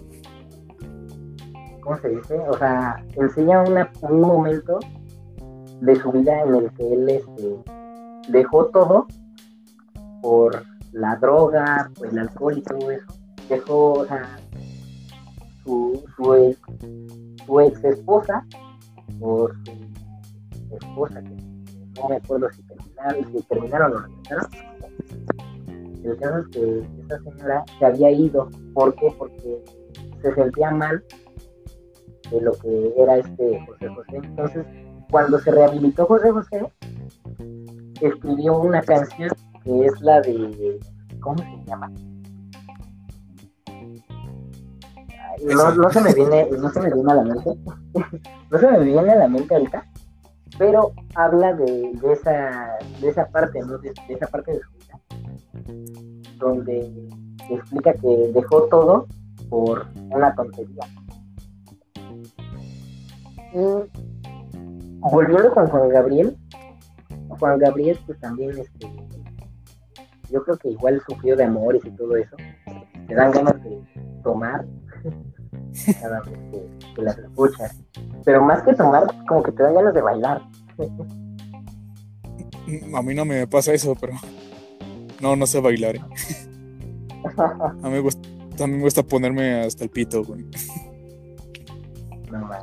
¿cómo se dice? O sea, enseña una, un momento de su vida en el que él este, dejó todo por la droga, por el alcohol y todo eso. Dejó, o sea, su, su, ex, su ex esposa o su esposa, que no me acuerdo si terminaron, si terminaron o no terminaron. El caso es que esa señora se había ido. ¿Por qué? Porque se sentía mal de lo que era este José José. Entonces, cuando se rehabilitó José José, escribió una canción que es la de. ¿Cómo se llama? No, no se me viene, no se me viene a la mente. [LAUGHS] no se me viene a la mente ahorita. Pero habla de, de esa, de esa parte, ¿no? De, de esa parte de su. Donde explica que dejó todo por una tontería. Y volviendo con Juan Gabriel, Juan Gabriel pues también este yo creo que igual sufrió de amores y todo eso. Te dan ganas de tomar [LAUGHS] cada vez que, que las escuchas. Pero más que tomar, como que te dan ganas de bailar. A mí no me pasa eso, pero... No, no sé bailar. eh. A mí me gusta, a mí me gusta ponerme hasta el pito, güey. No, man.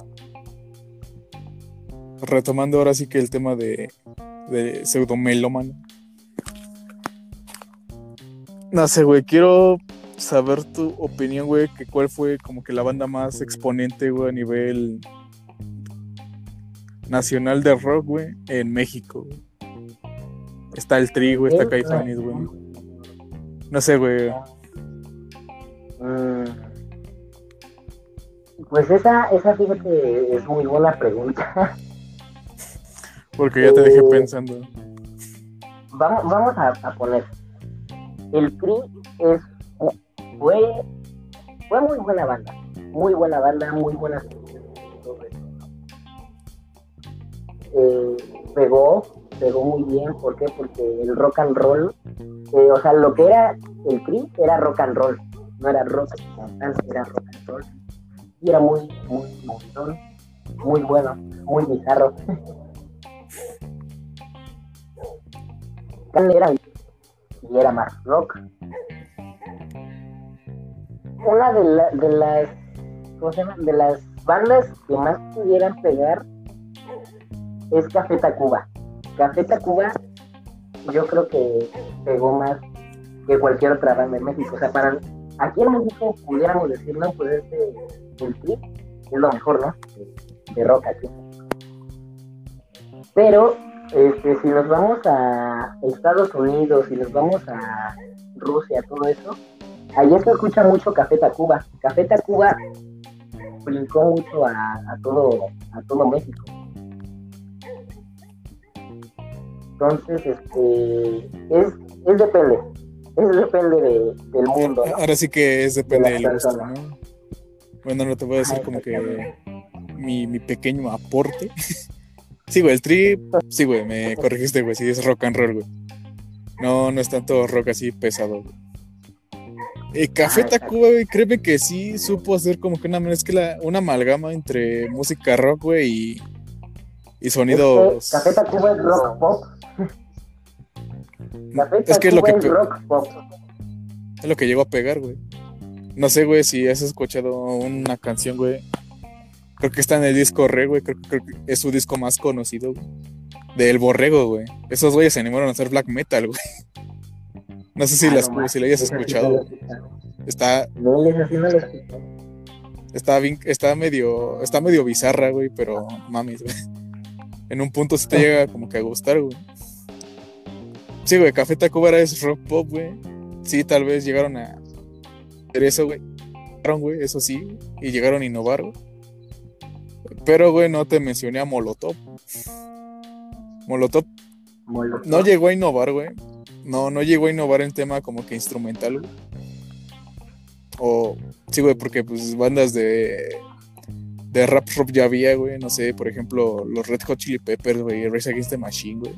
Retomando ahora sí que el tema de, de pseudomelómano. No sé, güey, quiero saber tu opinión, güey, que cuál fue como que la banda más exponente, güey, a nivel nacional de rock, güey, en México. güey. Está el Tri, güey, está Caifanes, güey. No sé, güey. Mm. Pues esa, esa fíjate, es muy buena pregunta. Porque ya te dejé Eh, pensando. vamos vamos a, a poner. El Tri es, fue, fue muy buena banda. Muy buena banda, muy eso. Eh, pegó, pegó muy bien. ¿Por qué? Porque el rock and roll, eh, o sea, lo que era el Tri era rock and roll. No era rock era rock and roll. Y era muy, muy montón, muy bueno, muy bizarro. [LAUGHS] era y era más rock. Una de, la- de las ¿cómo se llama? de las bandas que más pudieran pegar es Café Tacuba. Café Tacuba yo creo que pegó más que cualquier otra banda en México. O sea, para aquí en México pudiéramos decir, no, pues este el Tri es lo mejor, ¿no? De, rock aquí. Pero este, si nos vamos a Estados Unidos, si nos vamos a Rusia, todo eso, allá se escucha mucho Café Tacuba. Café Tacuba brincó mucho a todo a todo México. Entonces, este, es, es depende, es depende de- del mundo, ¿no? Ahora sí que es depende De la del gusto, persona. ¿no? Bueno, no te voy a decir Ajá, como que mi, mi pequeño aporte. [LAUGHS] sí, güey, el tri, sí, güey, me corregiste, güey, sí es rock and roll, güey. No, no es tanto rock así pesado, güey. Eh, Café exacto. Tacuba, güey, créeme que sí supo hacer como que una mezcla, una amalgama entre música rock, güey, y, y sonidos. Café Tacuba es rock pop. Es que es lo que es pe- rock pop. Es lo que llegó a pegar, güey. No sé, güey, si has escuchado una canción, güey. Creo que está en el disco Re, güey. Creo, creo que es su disco más conocido, güey. Del Borrego, güey. Esos güeyes se animaron a hacer black metal, güey. [LAUGHS] No sé si, Ah, las, no si la hayas sí escuchado. Está, No, está bien, está medio, está medio bizarra, güey, pero mames, güey. En un punto sí te llega como que a gustar, güey. Sí, güey, Café Tacuba era es rock pop, güey. Sí, tal vez llegaron a hacer eso, güey. Güey, eso sí, y llegaron a innovar, güey. Pero, güey, no te mencioné a Molotov. Molotov Molotov. no llegó a innovar, güey. No, no llegó a innovar en tema como que instrumental, güey. O, sí, güey, porque pues bandas de, de rap rock ya había, güey. No sé, por ejemplo, los Red Hot Chili Peppers, güey, Race Against the Machine, güey.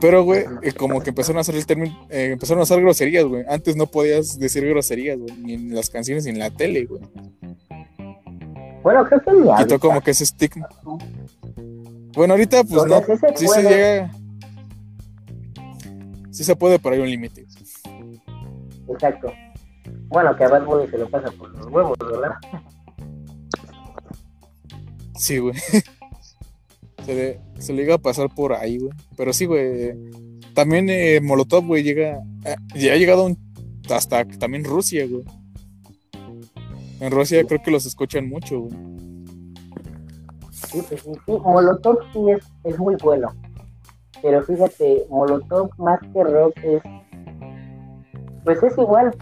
Pero, güey, eh, como que empezaron a hacer el término, eh, empezaron a hacer groserías, güey. Antes no podías decir groserías, güey, ni en las canciones ni en la tele, güey. Bueno, creo que ni Quitó como que ese estigma. Bueno, ahorita, pues no, sí se sí se puede. llega. Sí se puede, pero hay un límite. Exacto. Bueno, que a Bad Bunny se lo pasa por los huevos, ¿verdad? Sí, güey. [LAUGHS] Se le, se le llega a pasar por ahí, güey. Pero sí, güey. También eh, Molotov, güey, llega. eh, ya ha llegado un- hasta también Rusia, güey. En Rusia creo que los escuchan mucho, güey. Sí, sí, sí. Molotov sí es, es muy bueno. Pero fíjate, Molotov más que rock es. Pues es igual.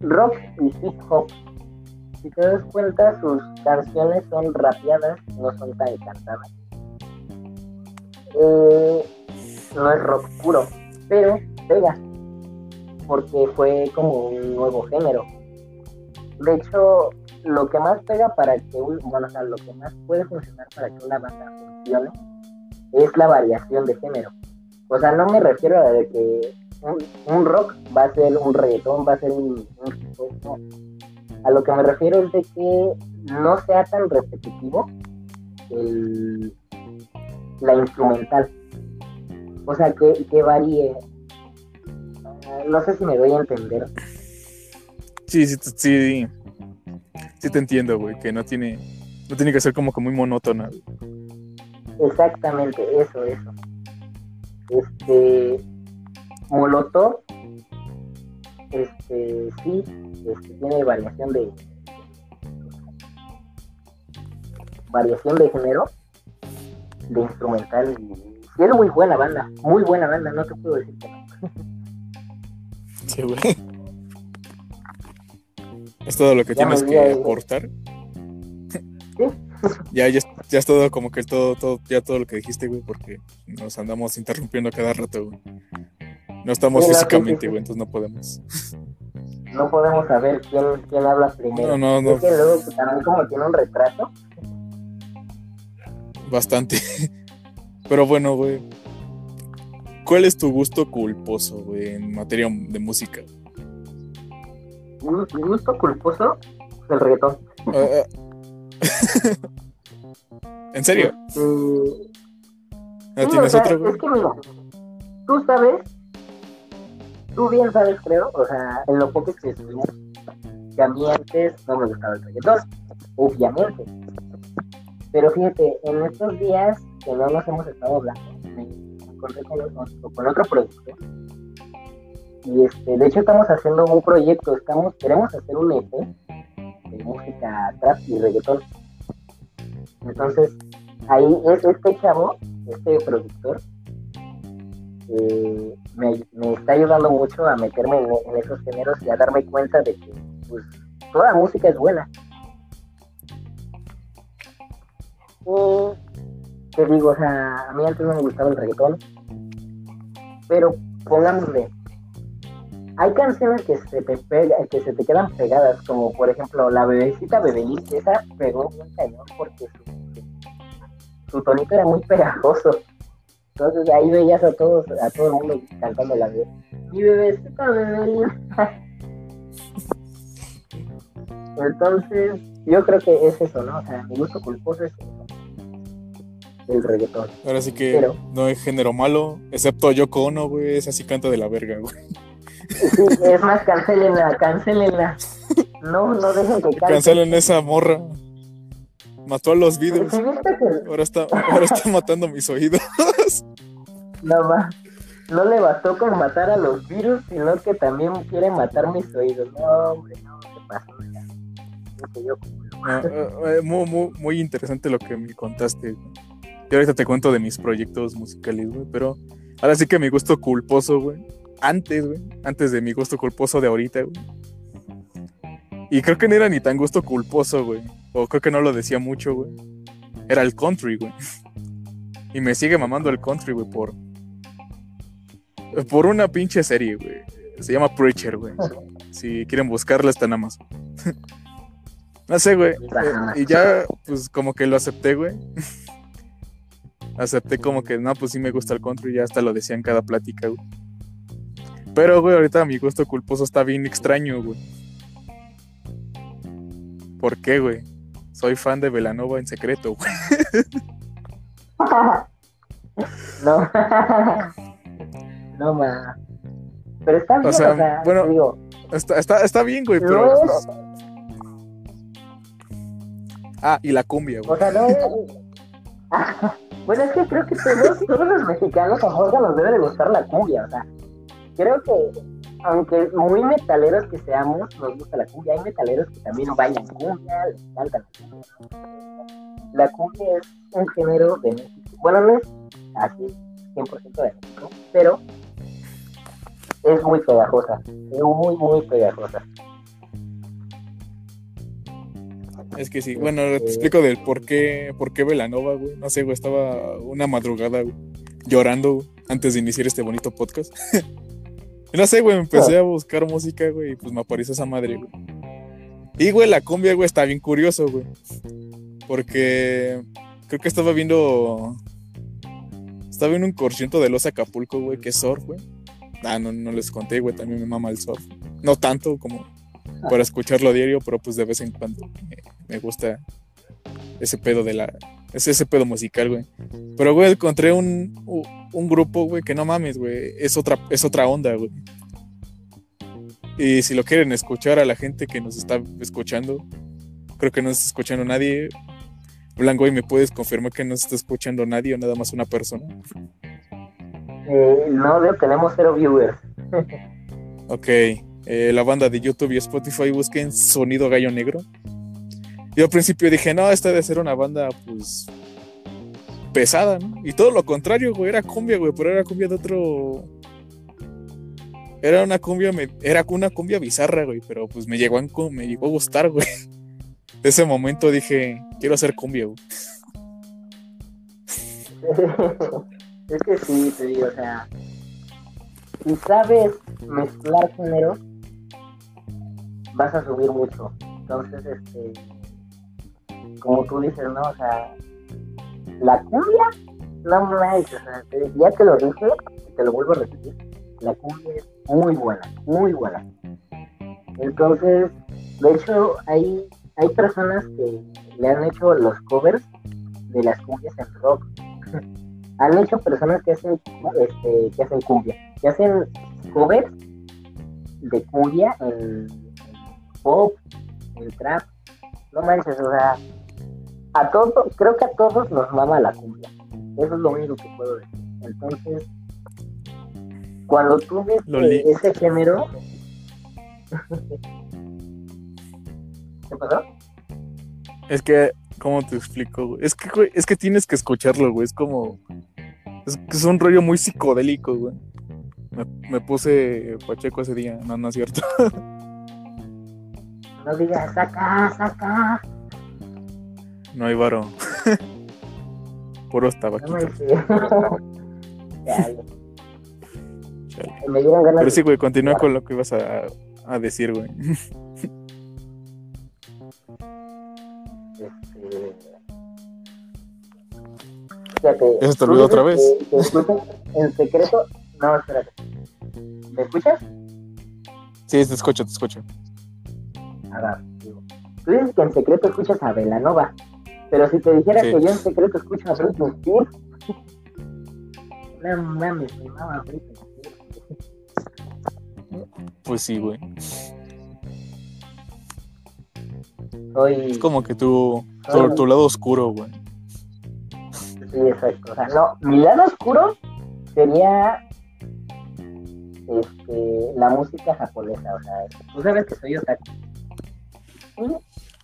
Rock y hip hop. Si te das cuenta, sus canciones son rapeadas, no son tan cantadas. Eh, no es rock puro, pero pega. Porque fue como un nuevo género. De hecho, lo que más pega para que un, bueno, o sea, lo que más puede funcionar para que una banda funcione es la variación de género. O sea, no me refiero a que un, rock va a ser un reggaetón, va a ser un, un no. A lo que me refiero es de que no sea tan repetitivo el, la instrumental. O sea, que, que varíe. Ah, no sé si me doy a entender. Sí, sí, sí. Sí te entiendo, güey. Que no tiene. No tiene que ser como que muy monótona, güey. Exactamente, eso, eso. Este. Molotov. Este, sí, este, tiene variación de. Variación de género. De instrumental y es muy buena banda, muy buena banda, no te puedo decir que no. [LAUGHS] Sí, güey. Es todo lo que Ya tienes que aportar. Sí. [LAUGHS] Ya, ya, ya es todo como que todo, todo, ya todo lo que dijiste, güey, porque nos andamos interrumpiendo cada rato, güey. No estamos Sí, sí, físicamente, sí, sí. güey, entonces no podemos. No podemos saber quién, quién habla primero. No, no, no. Es que luego pues, también como tiene un retraso. Bastante. [LAUGHS] Pero bueno, güey. ¿Cuál es tu gusto culposo, güey, en materia de música? Mi gusto culposo el reggaetón. Ah, ah. [LAUGHS] ¿En serio? ¿No sí, tienes o sea, otro, güey? Es que mira, tú sabes, tú bien sabes, creo, o sea, en lo poco que estuvimos, que a mí antes no me gustaba el reggaetón, obviamente. Pero fíjate, en estos días que no nos hemos estado hablando, me encontré con, con- con otro producto. Y este, de hecho estamos haciendo un proyecto, estamos, queremos hacer un EP de música trap y reggaetón. Entonces, ahí es este chavo, este productor, eh, me, me está ayudando mucho a meterme en, en esos géneros y a darme cuenta de que pues, toda música es buena. Te digo, o sea, a mí antes no me gustaba el reggaetón, pero pongámosle, hay canciones que se te pega, que se te quedan pegadas, como por ejemplo la bebecita Bebelín, esa pegó bien cañón porque su, su tonito era muy pegajoso. Entonces ahí veías a todos, a todo el mundo cantando la de mi bebecita Bebelín. [LAUGHS] Entonces, yo creo que es eso, ¿no? O sea, mi gusto culposo es eso, el reggaetón. Ahora sí que Pero- no es género malo, excepto Yoko Ono, güey, esa sí canta de la verga, güey. Sí, es más, cancelenla, cancelenla. No, no dejen que cante. Cancelen esa morra. Mató a los vidrios. ¿Sí viste que Ahora está, ahora está matando mis oídos. no, ma- no le bastó con matar a los virus, sino que también quiere matar mis oídos? No, hombre, no, ¿qué pasó? Ya. Dije yo, No, eh, eh, muy, muy, muy interesante lo que me contaste. Güey. Y ahorita te cuento de mis proyectos musicales, güey. Pero ahora sí que mi gusto culposo, güey. Antes, güey. Antes de mi gusto culposo de ahorita, güey. Y creo que no era ni tan gusto culposo, güey. O creo que no lo decía mucho, güey. Era el country, güey. Y me sigue mamando el country, güey, por. Por una pinche serie, güey. Se llama Preacher, güey. Si quieren buscarla, está nada más. [LAUGHS] No sé, güey. Eh, y ya, pues como que lo acepté, güey. [LAUGHS] acepté como que, no, pues sí me gusta el country, ya hasta lo decía en cada plática, güey. Pero, güey, ahorita mi gusto culposo está bien extraño, güey. ¿Por qué, güey? Soy fan de Velanova en secreto, güey. [LAUGHS] no. [LAUGHS] no, ma. Pero está bien, O o sea, sea, bueno, digo, Está, está, está bien, güey, pero. no pues- es- Ah, y la cumbia, o güey. sea, no [LAUGHS] es... bueno, es que creo que todos, todos los mexicanos a Jorge nos debe de gustar la cumbia, o sea, creo que aunque muy metaleros que seamos, nos gusta la cumbia, hay metaleros que también bailan cumbia, les cantan la cumbia. La cumbia es un género de México, bueno, no es así 100% de México, pero es muy pegajosa, es muy, muy pegajosa. Es que sí, bueno, te explico del por qué, por qué Velanova, güey. No sé, güey, estaba una madrugada, güey, llorando güey, antes de iniciar este bonito podcast. [LAUGHS] No sé, güey, empecé a buscar música, güey, y pues me apareció esa madre, güey. Y, güey, la cumbia, güey, está bien curioso, güey. Porque creo que estaba viendo. Estaba viendo un concierto de los Acapulco, güey, que es surf, güey. Ah, no, no les conté, güey, también me mama el surf. No tanto como para escucharlo a diario, pero pues de vez en cuando me, me gusta ese pedo de la. Es ese pedo musical, güey. Pero, güey, encontré un, un grupo, güey, que no mames, güey. Es otra, es otra onda, güey. Y si lo quieren escuchar a la gente que nos está escuchando, creo que no está escuchando nadie. Blanco, güey, ¿me puedes confirmar que no se está escuchando nadie o nada más una persona? Eh, no, tenemos cero viewers. Ok, eh, la banda de YouTube y Spotify busquen Sonido Gallo Negro. Yo al principio dije, no, esta debe ser una banda, pues, pesada, ¿no? Y todo lo contrario, güey, era cumbia, güey, pero era cumbia de otro. Era una cumbia, me- era una cumbia bizarra, güey, pero pues me llegó a, me llegó a gustar, güey. De ese momento dije, quiero hacer cumbia, güey. [LAUGHS] es que sí, te digo, o sea, si sabes mezclar géneros, vas a subir mucho. Entonces, este, como tú dices, ¿no? O sea, la cumbia, no manches, o sea, ya te lo dije, te lo vuelvo a repetir, la cumbia es muy buena, muy buena. Entonces, de hecho, hay, hay personas que le han hecho los covers de las cumbias en rock. [LAUGHS] han hecho personas que hacen, este, que hacen cumbia, que hacen covers de cumbia en pop, en trap. No manches, o sea, a todos, creo que a todos nos mama la cumbia. Eso es lo único que puedo decir. Entonces, cuando tú ves ese género. ¿Qué pasó? Es que, ¿cómo te explico, güey? Es que, güey, es que tienes que escucharlo, güey. Es como. Es, es un rollo muy psicodélico, güey. Me, me puse Pacheco ese día. No, no es cierto. [LAUGHS] No digas, saca, saca. No hay varo. [LAUGHS] Puro tabaquito. Me [LAUGHS] dieron ganas Pero sí, güey, continúa con lo que ibas a, a decir, güey. Este... Fíjate, ¿Ya se te olvidó otra vez? que- que escuchas en secreto. No, espérate. ¿Me escuchas? Sí, te escucho, te escucho. Tú dices que en secreto escuchas a Velanova. Pero si te dijera Sí. que yo en secreto escucho a Britney Spears. No mames, mi mamá Britney Spears. Pues sí, güey. Soy. Es como que tú. Tu, tu lado oscuro, güey. Sí, exacto. O sea, no, mi lado oscuro sería este, la música japonesa. O sea, tú sabes que soy otaku.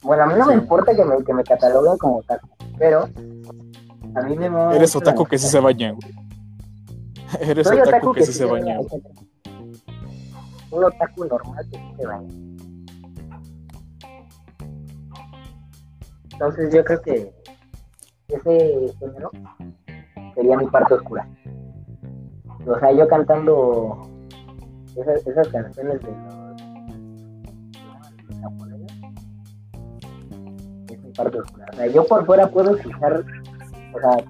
Bueno, a mí no me importa que me, que me cataloguen como otaku, pero a mí me mola Eres otaku que sí se baña, güey. [LAUGHS] Eres Soy otaku que sí se baña. Un otaku normal que sí se baña. Entonces yo creo que ese género sería mi parte oscura. O sea, yo cantando esas, esas canciones de parte oscura. O sea, yo por fuera puedo escuchar, o sea,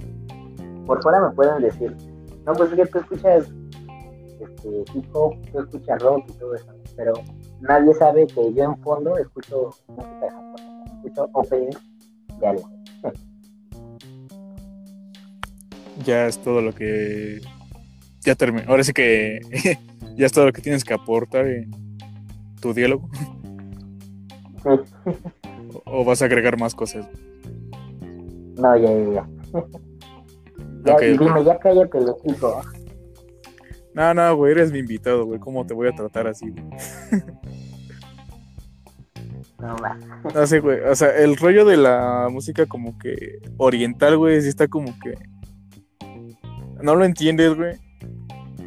por fuera me pueden decir, no, pues es que tú escuchas este, hip hop, tú escuchas rock y todo eso, pero nadie sabe que yo en fondo escucho música japonesa, escucho openings de anime. [LAUGHS] Ya es todo lo que. Ya terminé. Ahora sí que. [LAUGHS] ya es todo lo que tienes que aportar en tu diálogo. [LAUGHS] O, vas a agregar más cosas. No, ya, ya, ya. [LAUGHS] Ya, Ok, ok. dime, ya cállate, lo digo. No, no, güey, eres mi invitado, güey. ¿Cómo te voy a tratar así, güey? [LAUGHS] No. [LAUGHS] No sé, güey. O sea, el rollo de la música como que oriental, güey, sí está como que. No lo entiendes, güey.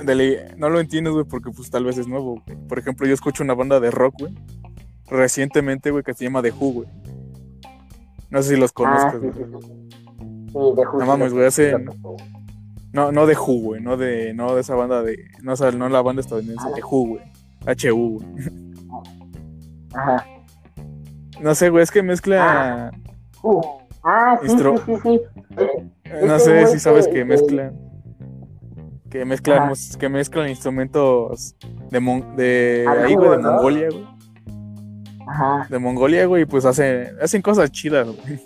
De ley- No lo entiendes, güey, porque pues tal vez es nuevo, güey. Por ejemplo, yo escucho una banda de rock, güey. Recientemente, güey, que se llama The Who, güey. No sé si los Ah, conozcas, sí, güey. sí, sí. Sí, de justo. No mames, güey, hacen- No, no de Who, güey. No de, no de esa banda de. No, o sea, no la banda estadounidense, de Who, güey. H-U, güey. Ajá. No sé, güey, es que mezcla. Uh, ah, sí, Instru- sí, sí, sí. Eh, Eh, No Ese sé si sabes que- que que- mezclan. Que mezclan, Ajá. que mezclan instrumentos de, mon- de ahí, güey, de ¿no? Mongolia, güey. Ajá. De Mongolia, güey, pues hacen, hacen cosas chidas, güey.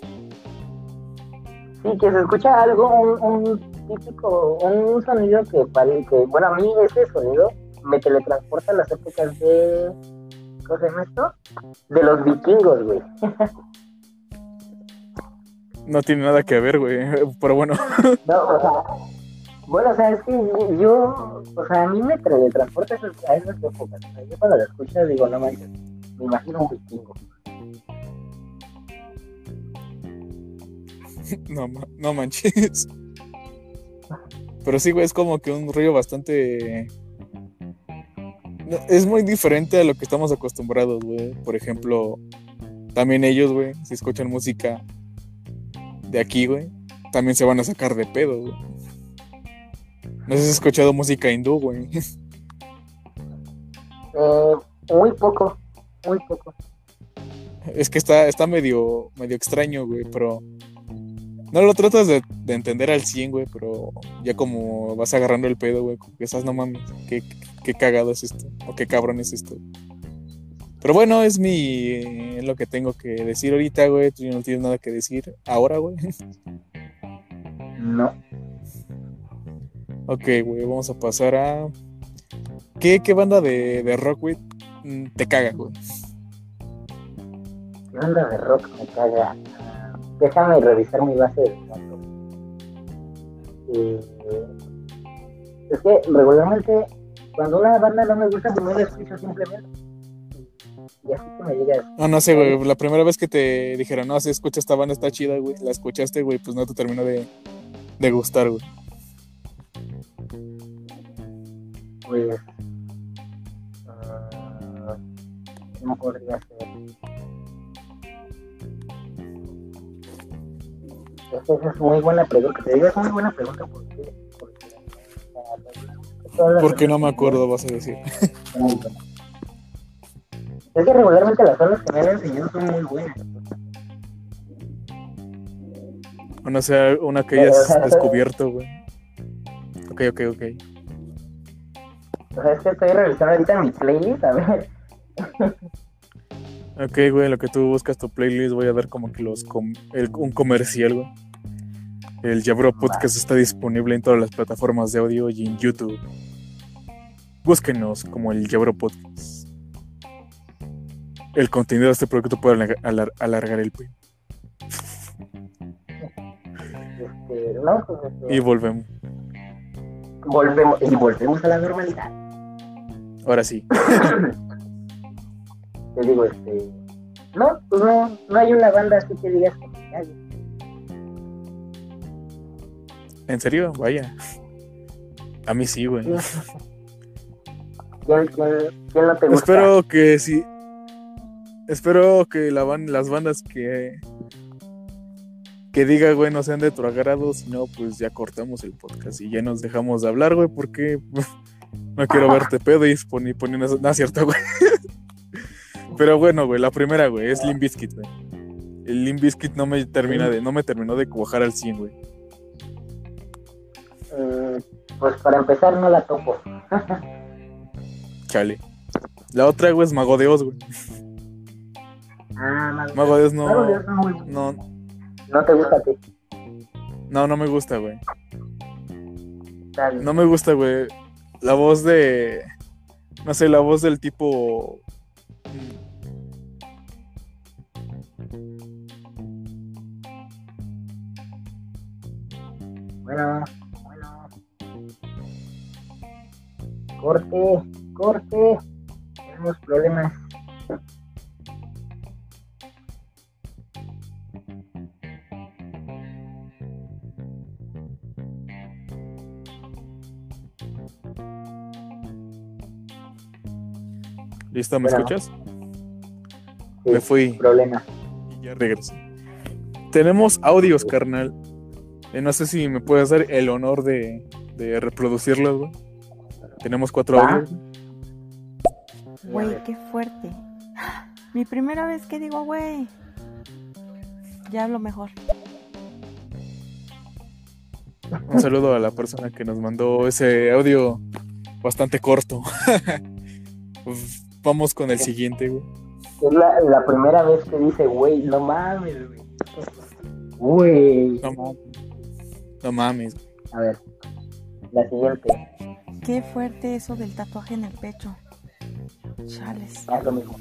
Sí, que se escucha algo, un, un típico, un sonido que parece, que, bueno, a mí ese sonido me teletransporta a las épocas de, ¿cómo se llama esto? De los vikingos, güey. No tiene nada que ver, güey. Pero bueno, [LAUGHS] No, o sea, bueno, o sea, es que yo, o sea, a mí me teletransporta a esas, a esas épocas. O sea, yo cuando lo escucho digo, no manches, me imagino un vikingo. [LAUGHS] no, no manches. Pero sí, güey, es como que un rollo bastante. Es muy diferente a lo que estamos acostumbrados, güey. Por ejemplo, también ellos, güey, si escuchan música de aquí, güey, también se van a sacar de pedo, güey. No sé si has escuchado música hindú, güey. [LAUGHS] Eh, muy poco, muy poco. Es que está, está medio, medio extraño, güey, pero no lo tratas de, de entender al 100, güey, pero ya como vas agarrando el pedo, güey, como que estás, no mames, qué, qué cagado es esto, o qué cabrón es esto. Pero bueno, es mi, es lo que tengo que decir ahorita, güey, tú ya no tienes nada que decir ahora, güey. No. Ok, güey, vamos a pasar a... ¿Qué, qué banda de, de rock, güey, te caga, güey? ¿Qué onda de rock me caga? Ah, Déjame revisar mi base de datos. Eh, es que regularmente cuando una banda no me gusta, pues no la escucho simplemente. Y así que me llega. No, no sé, güey, la primera vez que te dijeron, no, si escucha esta banda está chida, güey, la escuchaste, güey, pues no te terminó de, de gustar, güey. Pues. No podría ser. Esa es muy buena pregunta. Te digo, es muy buena pregunta porque. porque las Porque no me acuerdo, vas a decir. Es que regularmente las bandas que me han enseñado son muy buenas. O no sea una que hayas descubierto, güey. Ok, ok, ok. O sea, es que estoy revisando ahorita mi playlist, a ver. Ok, güey, lo que tú buscas tu playlist, voy a dar como que los com- el- un comercial, güey. El Yabro Podcast está disponible en todas las plataformas de audio y en YouTube. Búsquenos como el Yabro Podcast. El contenido de este producto puede alarga- alar- alargar el. Este, no, este, Y volvemos. volvemos, y volvemos a la normalidad. Ahora sí. [COUGHS] Te digo, este. No, pues no, no hay una banda así que digas que me cague. ¿En serio? Vaya. A mí sí, güey. [LAUGHS] ¿Quién, quién, quién no te gusta? Espero que sí. Espero que la las bandas que. Que diga, güey, no sean de tu agrado. Si no, pues ya cortamos el podcast y ya nos dejamos de hablar, güey, porque [LAUGHS] no quiero [LAUGHS] verte pedo y eso. No es cierto, güey. Pero bueno, güey, la primera, güey, es Limp Bizkit, güey. El Limp Bizkit no me termina de, no me terminó de cuajar al 100, güey. Mm, pues para empezar, no la topo. Chale. La otra, güey, es Mago de Oz, güey. Ah, Mago Mago de Oz no. Mago de Oz no. No, No te gusta a ti. no, no me gusta, güey. No me gusta, güey. La voz de. No sé, la voz del tipo. Bueno, bueno. Corte, corte. Tenemos problemas. ¿Listo? ¿Me Bueno. escuchas? Sí, Me fui Problema. y ya regresé. Tenemos audios, carnal. Eh, no sé si me puedes dar el honor de, de reproducirlos, güey. Tenemos cuatro Va. audios. Güey, qué fuerte. Mi primera vez que digo, güey. Ya hablo mejor. Un saludo a la persona que nos mandó ese audio bastante corto. [LAUGHS] Pues, Vamos con el siguiente, güey. Es la, la primera vez que dice, güey, no mames, güey. Güey. No mames. No mames. A ver, la siguiente. Qué fuerte eso del tatuaje en el pecho. Chales. Es lo mismo.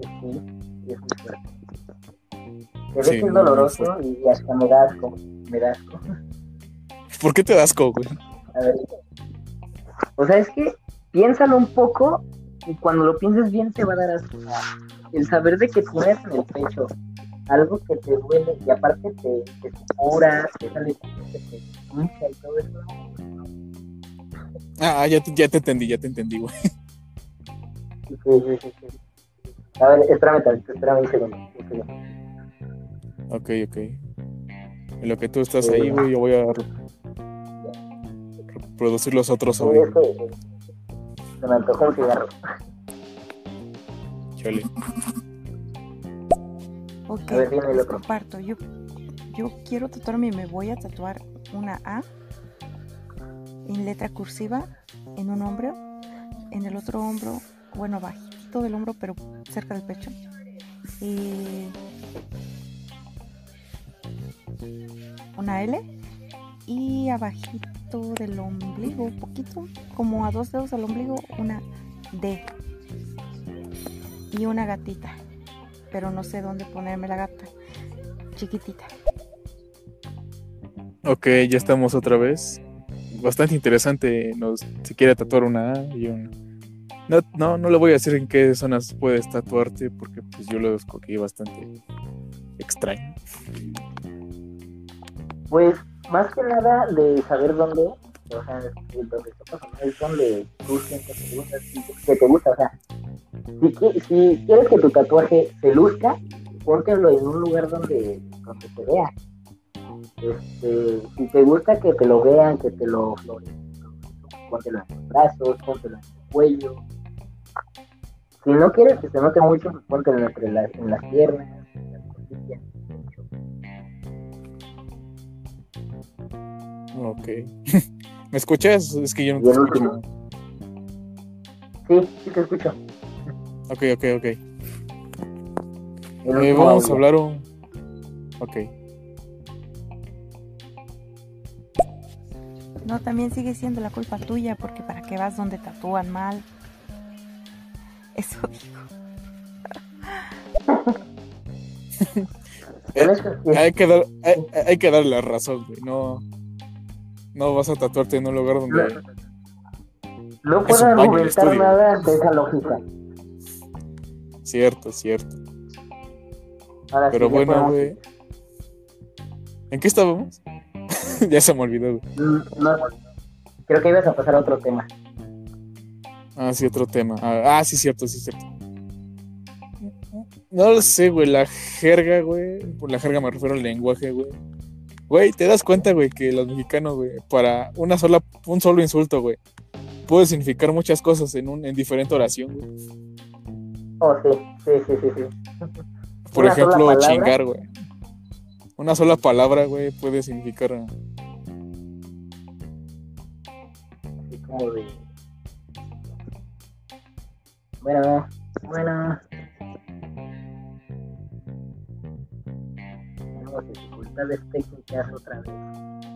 Sí, sí, es muy fuerte. Se ve Sí, que es doloroso y hasta me da asco. Me da asco. ¿Por qué te das asco, güey? A ver. O sea, es que piénsalo un poco y cuando lo pienses bien te va a dar asco. El saber de que tienes en el pecho algo que te duele y aparte te, te cura, te sale que te hincha y todo eso. Ah, ya te, ya te entendí, ya te entendí, güey. Sí, sí, sí, sí. A ver, espérame espérame un segundo. un segundo. Ok, ok. En lo que tú estás ahí, güey, yo voy a reproducir los otros audios. se me antojó un cigarro. Chale. Ok, A ver, les comparto. Yo, yo quiero tatuarme y me voy a tatuar una A en letra cursiva en un hombro, en el otro hombro, bueno, bajito del hombro, pero cerca del pecho. Y una L y abajito del ombligo, poquito, como a dos dedos del ombligo, una D y una gatita pero no sé dónde ponerme la gata. Chiquitita. Ok, ya estamos otra vez. Bastante interesante. Nos, se quiere tatuar una A y un. No, no, no le voy a decir en qué zonas puedes tatuarte porque pues yo lo escogí bastante extraño. Pues más que nada de saber dónde, sea, o no es donde tú sientes que te gusta, que te gusta, o sea, si, si quieres que tu tatuaje se luzca, póntelo en un lugar donde, donde se vea. Este, si te gusta que te lo vean, que te lo floreen, póntelo en los brazos, póntelo en el cuello. Si no quieres que se note mucho, póntelo entre las, en las piernas, en. Ok. [LAUGHS] ¿Me escuchas? Es que yo no te escucho. Sí, sí te escucho. Ok, ok, ok. Eh, vamos a hablar un. Ok. No, también sigue siendo la culpa tuya porque para qué vas donde tatúan mal. Eso es que- Hay que, dar, hay, hay que darle la razón, güey. No, no vas a tatuarte en un lugar donde. No Es puedo argumentar nada de esa lógica. Cierto, cierto. Ahora Pero sí, bueno, güey. ¿En qué estábamos? [LAUGHS] ya se me olvidó, güey. Mm, No, creo que ibas a pasar a otro tema. Ah, sí, otro tema. Ah, ah, sí, cierto, sí, cierto. No lo sé, güey. La jerga, güey. Por la jerga me refiero al lenguaje, güey. Güey, te das cuenta, güey, que los mexicanos, güey, para una sola, un solo insulto, güey, puede significar muchas cosas en un, en diferente oración, güey. Oh, sí, sí, sí, sí. sí. Por ¿Una sola ejemplo, chingar, güey. Una sola palabra, güey, puede significar. Así como de... Bueno, bueno. Tenemos dificultades técnicas otra vez.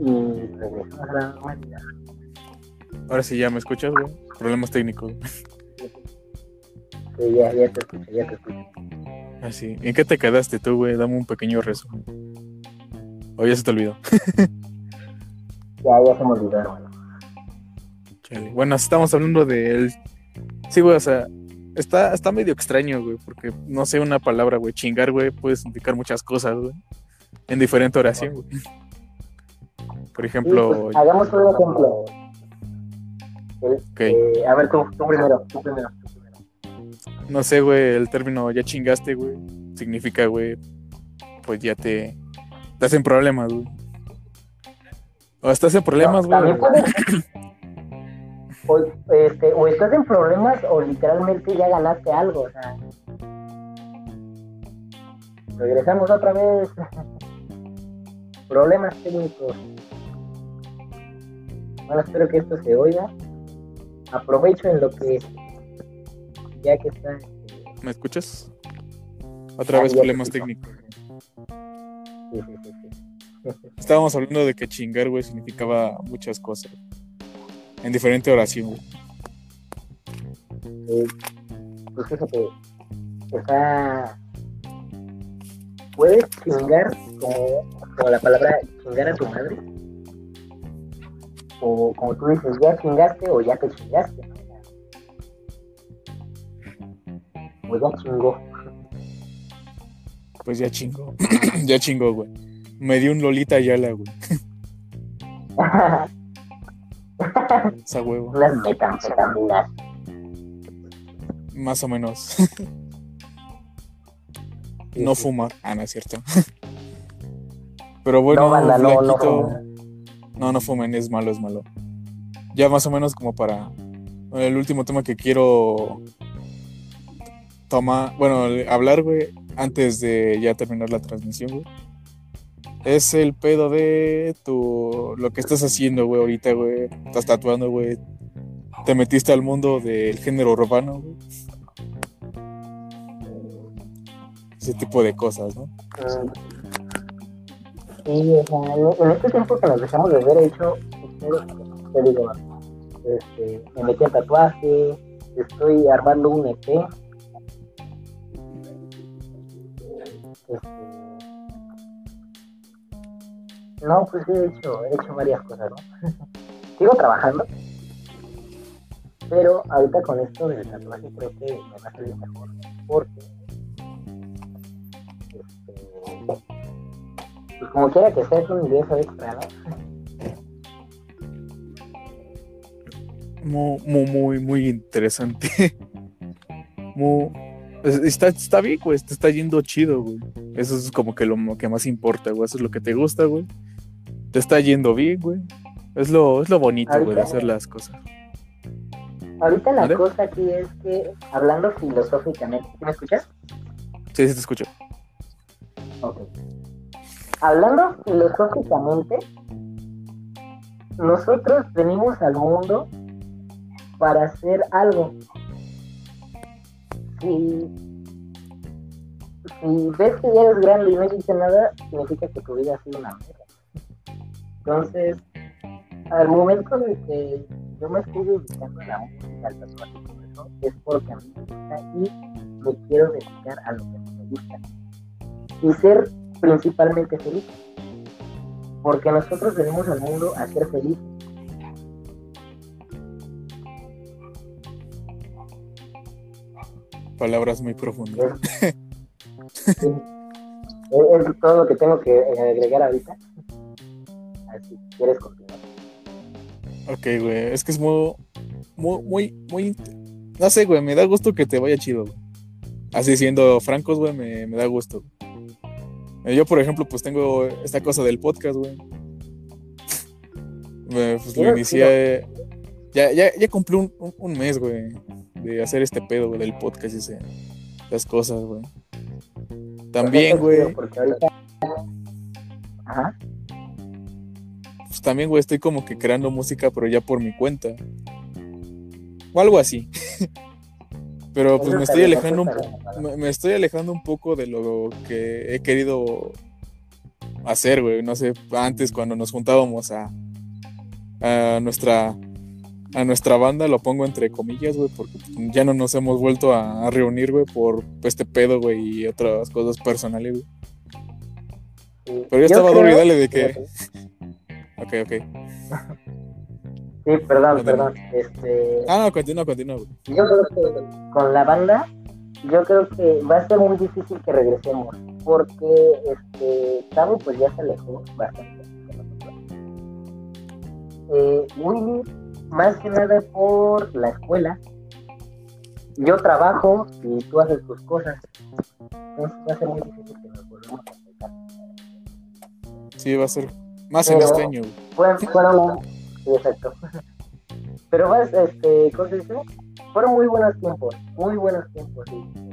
Y regresamos a la normalidad. Ahora sí ya me escuchas, güey. Problemas técnicos. Sí, ya, ya te escucho, ya te escucho. Así. ¿En qué te quedaste tú, güey? Dame un pequeño resumen. O ya se te olvidó. [LAUGHS] Ya, ya se me olvidó. Chale. Bueno, estamos hablando del. Sí, güey, o sea, está, está medio extraño, güey, porque no sé una palabra, güey. Chingar, güey, puede significar muchas cosas, güey. En diferente oración, güey. Por Sí, ejemplo, pues, hagamos un ejemplo. El- Ok. eh, a ver, tú, tú primero, tú primero, tú primero. no sé, güey, el término ya chingaste, güey, significa, güey, pues ya te, te hacen problemas, güey. O estás en problemas, No, güey. también puedes- [LAUGHS] o, este, o estás en problemas o literalmente ya ganaste algo, o sea. Regresamos otra vez. [LAUGHS] problemas técnicos. Espero que esto se oiga. Aprovecho en lo que ya que está este, ¿Me escuchas? Otra Ah, vez problemas escucho. técnicos. sí, sí, sí, sí. Estábamos hablando de que chingar, güey, significaba muchas cosas. En diferente oración, güey. Eh, pues fíjate, está. Puedes chingar como, como la palabra chingar a tu madre. O como tú dices, ya chingaste o ya te chingaste. ¿no? O ya chingó. Pues ya chingó. [CLEARS THROAT] ya chingó, güey. Me dio un Lolita Ayala, güey. [LAUGHS] Esa huevo. Unas metanfetaminas. Más o menos. No fumar. Ah, no es cierto. [LAUGHS] Pero bueno, no, banda, no, no. No, no fumen, es malo, es malo. Ya más o menos como para el último tema que quiero tomar, bueno, hablar, güey, antes de ya terminar la transmisión, güey. Es el pedo de tu, lo que estás haciendo, güey, ahorita, güey. Estás tatuando, güey. Te metiste al mundo del género urbano, güey. Ese tipo de cosas, ¿no? Mm. Sí, o sea, en, en este tiempo que nos dejamos de ver, he hecho, te digo, este, me metí a tatuaje, estoy armando un EP. Este, no, pues he hecho, he hecho varias cosas, ¿no? [LAUGHS] Sigo trabajando, pero ahorita con esto del tatuaje creo que me va a salir mejor, porque pues como quiera que sea, es un ingreso extra, ¿no? Muy, muy, muy, interesante. [LAUGHS] Muy, es- está, está bien, güey. Te está yendo chido, güey. Eso es como que lo que más importa, güey. Eso es lo que te gusta, güey. Te está yendo bien, güey. Es lo, es lo bonito, güey, de hacer las cosas. Ahorita la ¿Vale? cosa aquí es que, hablando filosóficamente, ¿sí ¿me escuchas? Sí, sí, te escucho. Ok. Hablando filosóficamente, nosotros venimos al mundo para hacer algo. Si, si ves que ya eres grande y no hiciste nada, significa que tu vida ha sido una mierda. Entonces, al momento de que yo me estoy dedicando a la música, al tatuaje es porque a mí me gusta y me quiero dedicar a lo que me gusta. Y ser principalmente feliz. Porque nosotros venimos al mundo a ser felices. Palabras muy profundas. Es, sí. Es- es todo lo que tengo que eh, agregar ahorita. Así, ¿quieres continuar? Ok, güey. Es que es muy, muy, muy, muy. No sé, güey. Me da gusto que te vaya chido, güey. Así siendo francos, güey, me, me da gusto. Yo, por ejemplo, pues tengo esta cosa del podcast, güey. [LAUGHS] Pues lo inicié. Ya, ya, ya cumplí un, un- un mes, güey, de hacer este pedo, güey, del podcast y ese- esas cosas, güey. También, güey. Ajá. pues también, güey, estoy como que creando música, pero ya por mi cuenta. O algo así. [LAUGHS] Pero pues me estoy alejando un me, me estoy alejando un poco de lo que he querido hacer, güey. No sé, antes cuando nos juntábamos a, a nuestra a nuestra banda, lo pongo entre comillas, güey, porque ya no nos hemos vuelto a, a reunir, güey, por este pedo, güey, y otras cosas personales, güey. Sí. Pero yo Yo estaba creo- duro y dale de que. Ok, ok. [LAUGHS] Sí, perdón, perdón. Este, Ah, no, continúa, continúa, yo creo que con la banda, yo creo que va a ser muy difícil que regresemos, porque este, Tavo pues ya se alejó bastante. Eh, Willy, más que nada por la escuela. Yo trabajo y tú haces tus cosas. Entonces va a ser muy difícil que nos volvamos a encontrar. Sí, va a ser más en Pero- este año, fueron exacto. Pero más, este, ¿cómo se dice? Fueron muy buenos tiempos, muy buenos tiempos. sí.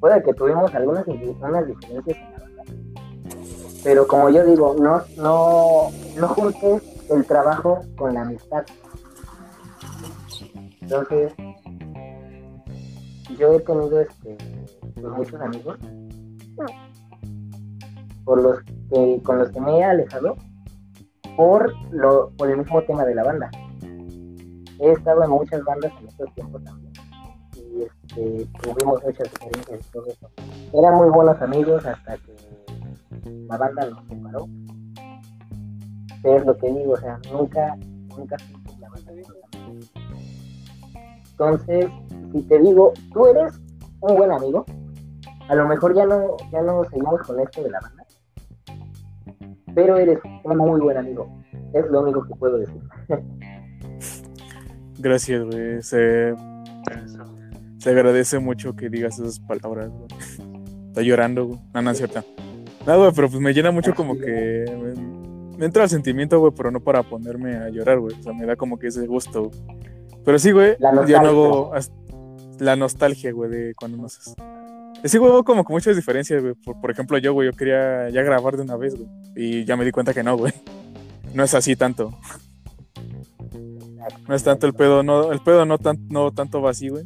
Puede que tuvimos algunas unas diferencias en la banda. Pero como yo digo, no, no, no juntes el trabajo con la amistad. Entonces, yo he tenido este, pues, muchos amigos por los que, con los que me he alejado por lo por el mismo tema de la banda. He estado en muchas bandas en estos tiempos también. Y este, tuvimos muchas experiencias y todo eso. Eran muy buenos amigos hasta que la banda nos separó. Es lo que digo, o sea, nunca, nunca la banda los. Entonces, si te digo, tú eres un buen amigo, a lo mejor ya no, ya no seguimos con esto de la banda, pero eres un muy buen amigo. Es lo único que puedo decir. [LAUGHS] Gracias, güey. Se, se agradece mucho que digas esas palabras, güey. Está llorando, güey. No, no es cierto. No, güey, pero pues me llena mucho como que. Me, me entra el sentimiento, güey, pero no para ponerme a llorar, güey. O sea, me da como que ese gusto, güey. Pero sí, güey. La Ya no nostalgia. hago. La nostalgia, güey, de cuando nos. Sí, güey, como que muchas diferencias, güey. Por, ejemplo, yo, güey, yo quería ya grabar de una vez, güey. Y ya me di cuenta que no, güey. No es así tanto. No es tanto el pedo, no, el pedo no, tan, no tanto va así, güey.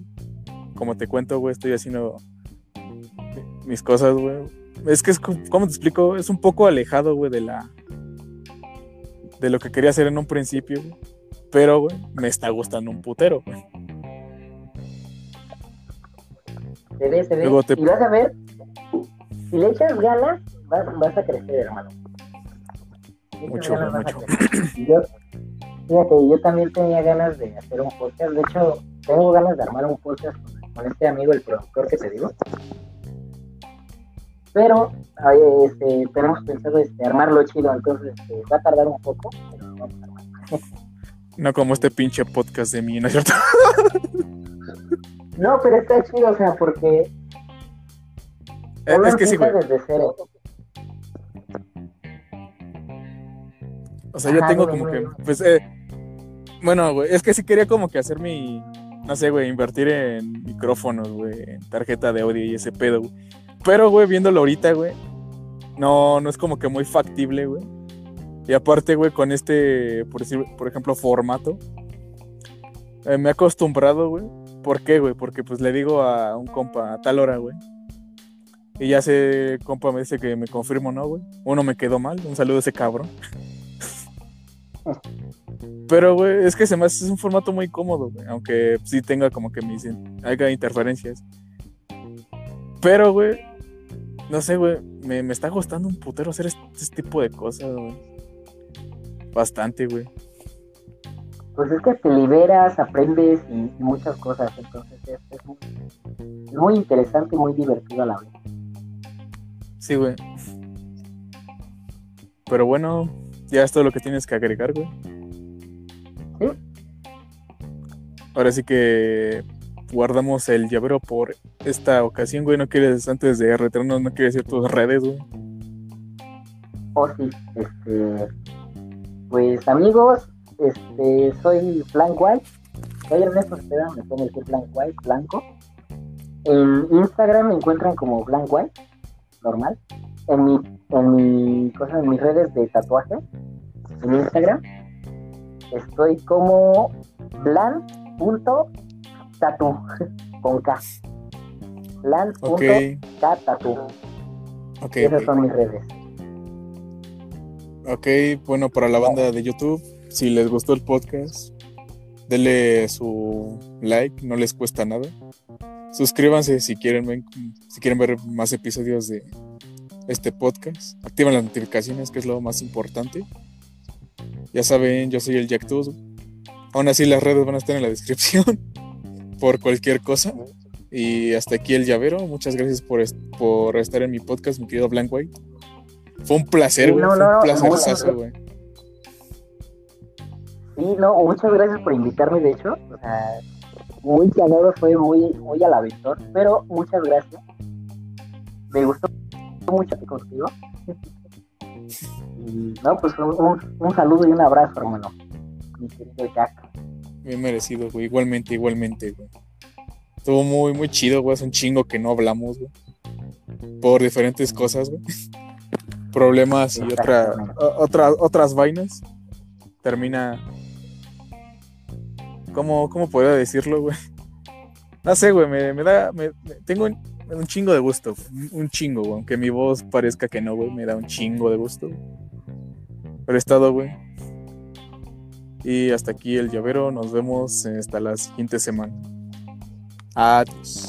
Como te cuento, güey, estoy haciendo mis cosas, güey. Es que es, ¿cómo te explico? Es un poco alejado, güey, de la... De lo que quería hacer en un principio, güey. Pero, güey, me está gustando un putero, güey. Se ve, se ve. Luego te- Y vas a ver, si le echas ganas, vas, vas a crecer, hermano. Si Mucho, ganas, mucho. Yo, fíjate, yo también tenía ganas de hacer un podcast. De hecho, tengo ganas de armar un podcast con, con este amigo, el productor que te digo. Pero este, tenemos pensado este, armarlo chido, entonces este, va a tardar un poco, pero vamos a. No como este pinche podcast de mí, ¿no es cierto? [LAUGHS] No, pero está chido, o sea, porque Eh, es que sí, güey. desde cero. O sea, yo tengo como que, pues, eh, bueno, güey, es que sí quería como que hacer mi, no sé, güey, invertir en micrófonos, güey, en tarjeta de audio y ese pedo, güey. Pero, güey, viéndolo ahorita, güey, no, no es como que muy factible, güey. Y aparte, güey, con este, por decir, por ejemplo, formato, eh, me he acostumbrado, güey. ¿Por qué, güey? Porque pues le digo a un compa a tal hora, güey. Y ya ese compa me dice que me confirmo, ¿no, güey? Uno me quedó mal, un saludo a ese cabrón. [LAUGHS] Pero, güey, es que se me hace es un formato muy cómodo, güey. Aunque sí tenga como que mis haya interferencias. Pero, güey, no sé, güey. Me, me está gustando un putero hacer este, este tipo de cosas, güey. Bastante, güey. Pues es que te liberas, aprendes y, y muchas cosas, entonces es, es muy, es muy interesante y muy divertido a la vez. Sí, güey. Pero bueno, ya es todo lo que tienes que agregar, güey. Sí. Ahora sí que guardamos el llavero por esta ocasión, güey. No quieres, antes de retirarnos, no quieres decir tus redes, güey. O sí, este, pues amigos, este, soy Blank White. Soy Ernesto Cepeda, me pueden decir Blank White, blanco. En Instagram me encuentran como Blank White, normal. En mi, en mi, cosa, en mis redes de tatuaje, en Instagram, estoy como blan.tatu, [LAUGHS] con K. Ok, Blan.k tatu. ok. Esas ok. son mis redes. Ok, bueno, para la banda de YouTube, si les gustó el podcast, denle su like, no les cuesta nada. Suscríbanse si quieren, ver, si quieren ver más episodios de este podcast. Activen las notificaciones, que es lo más importante. Ya saben, yo soy el Jack. Aún así, las redes van a estar en la descripción [LAUGHS] por cualquier cosa. Y hasta aquí el llavero. Muchas gracias por, por estar en mi podcast, mi querido Blank White. Fue un placer, güey. fue un placer, güey. Sí, no, muchas gracias por invitarme, de hecho. O sea, muy calado, fue muy, muy al aventor, pero muchas gracias. Me gustó mucho contigo. y no, pues un, un, saludo y un abrazo, hermano. Mi querido Jack. Bien merecido, güey. Igualmente, igualmente, güey. Estuvo muy, muy chido, güey. Es un chingo que no hablamos, güey. Por diferentes cosas, güey. [LAUGHS] Problemas y otra, otra, otras vainas. Termina ¿Cómo, cómo podría decirlo, güey? No sé, güey, me, da. Me, tengo un, chingo de gusto. Un chingo, güey. Aunque mi voz parezca que no, güey, me da un chingo de gusto. Pero he estado, güey. Y hasta aquí el llavero. Nos vemos hasta la siguiente semana. Adiós.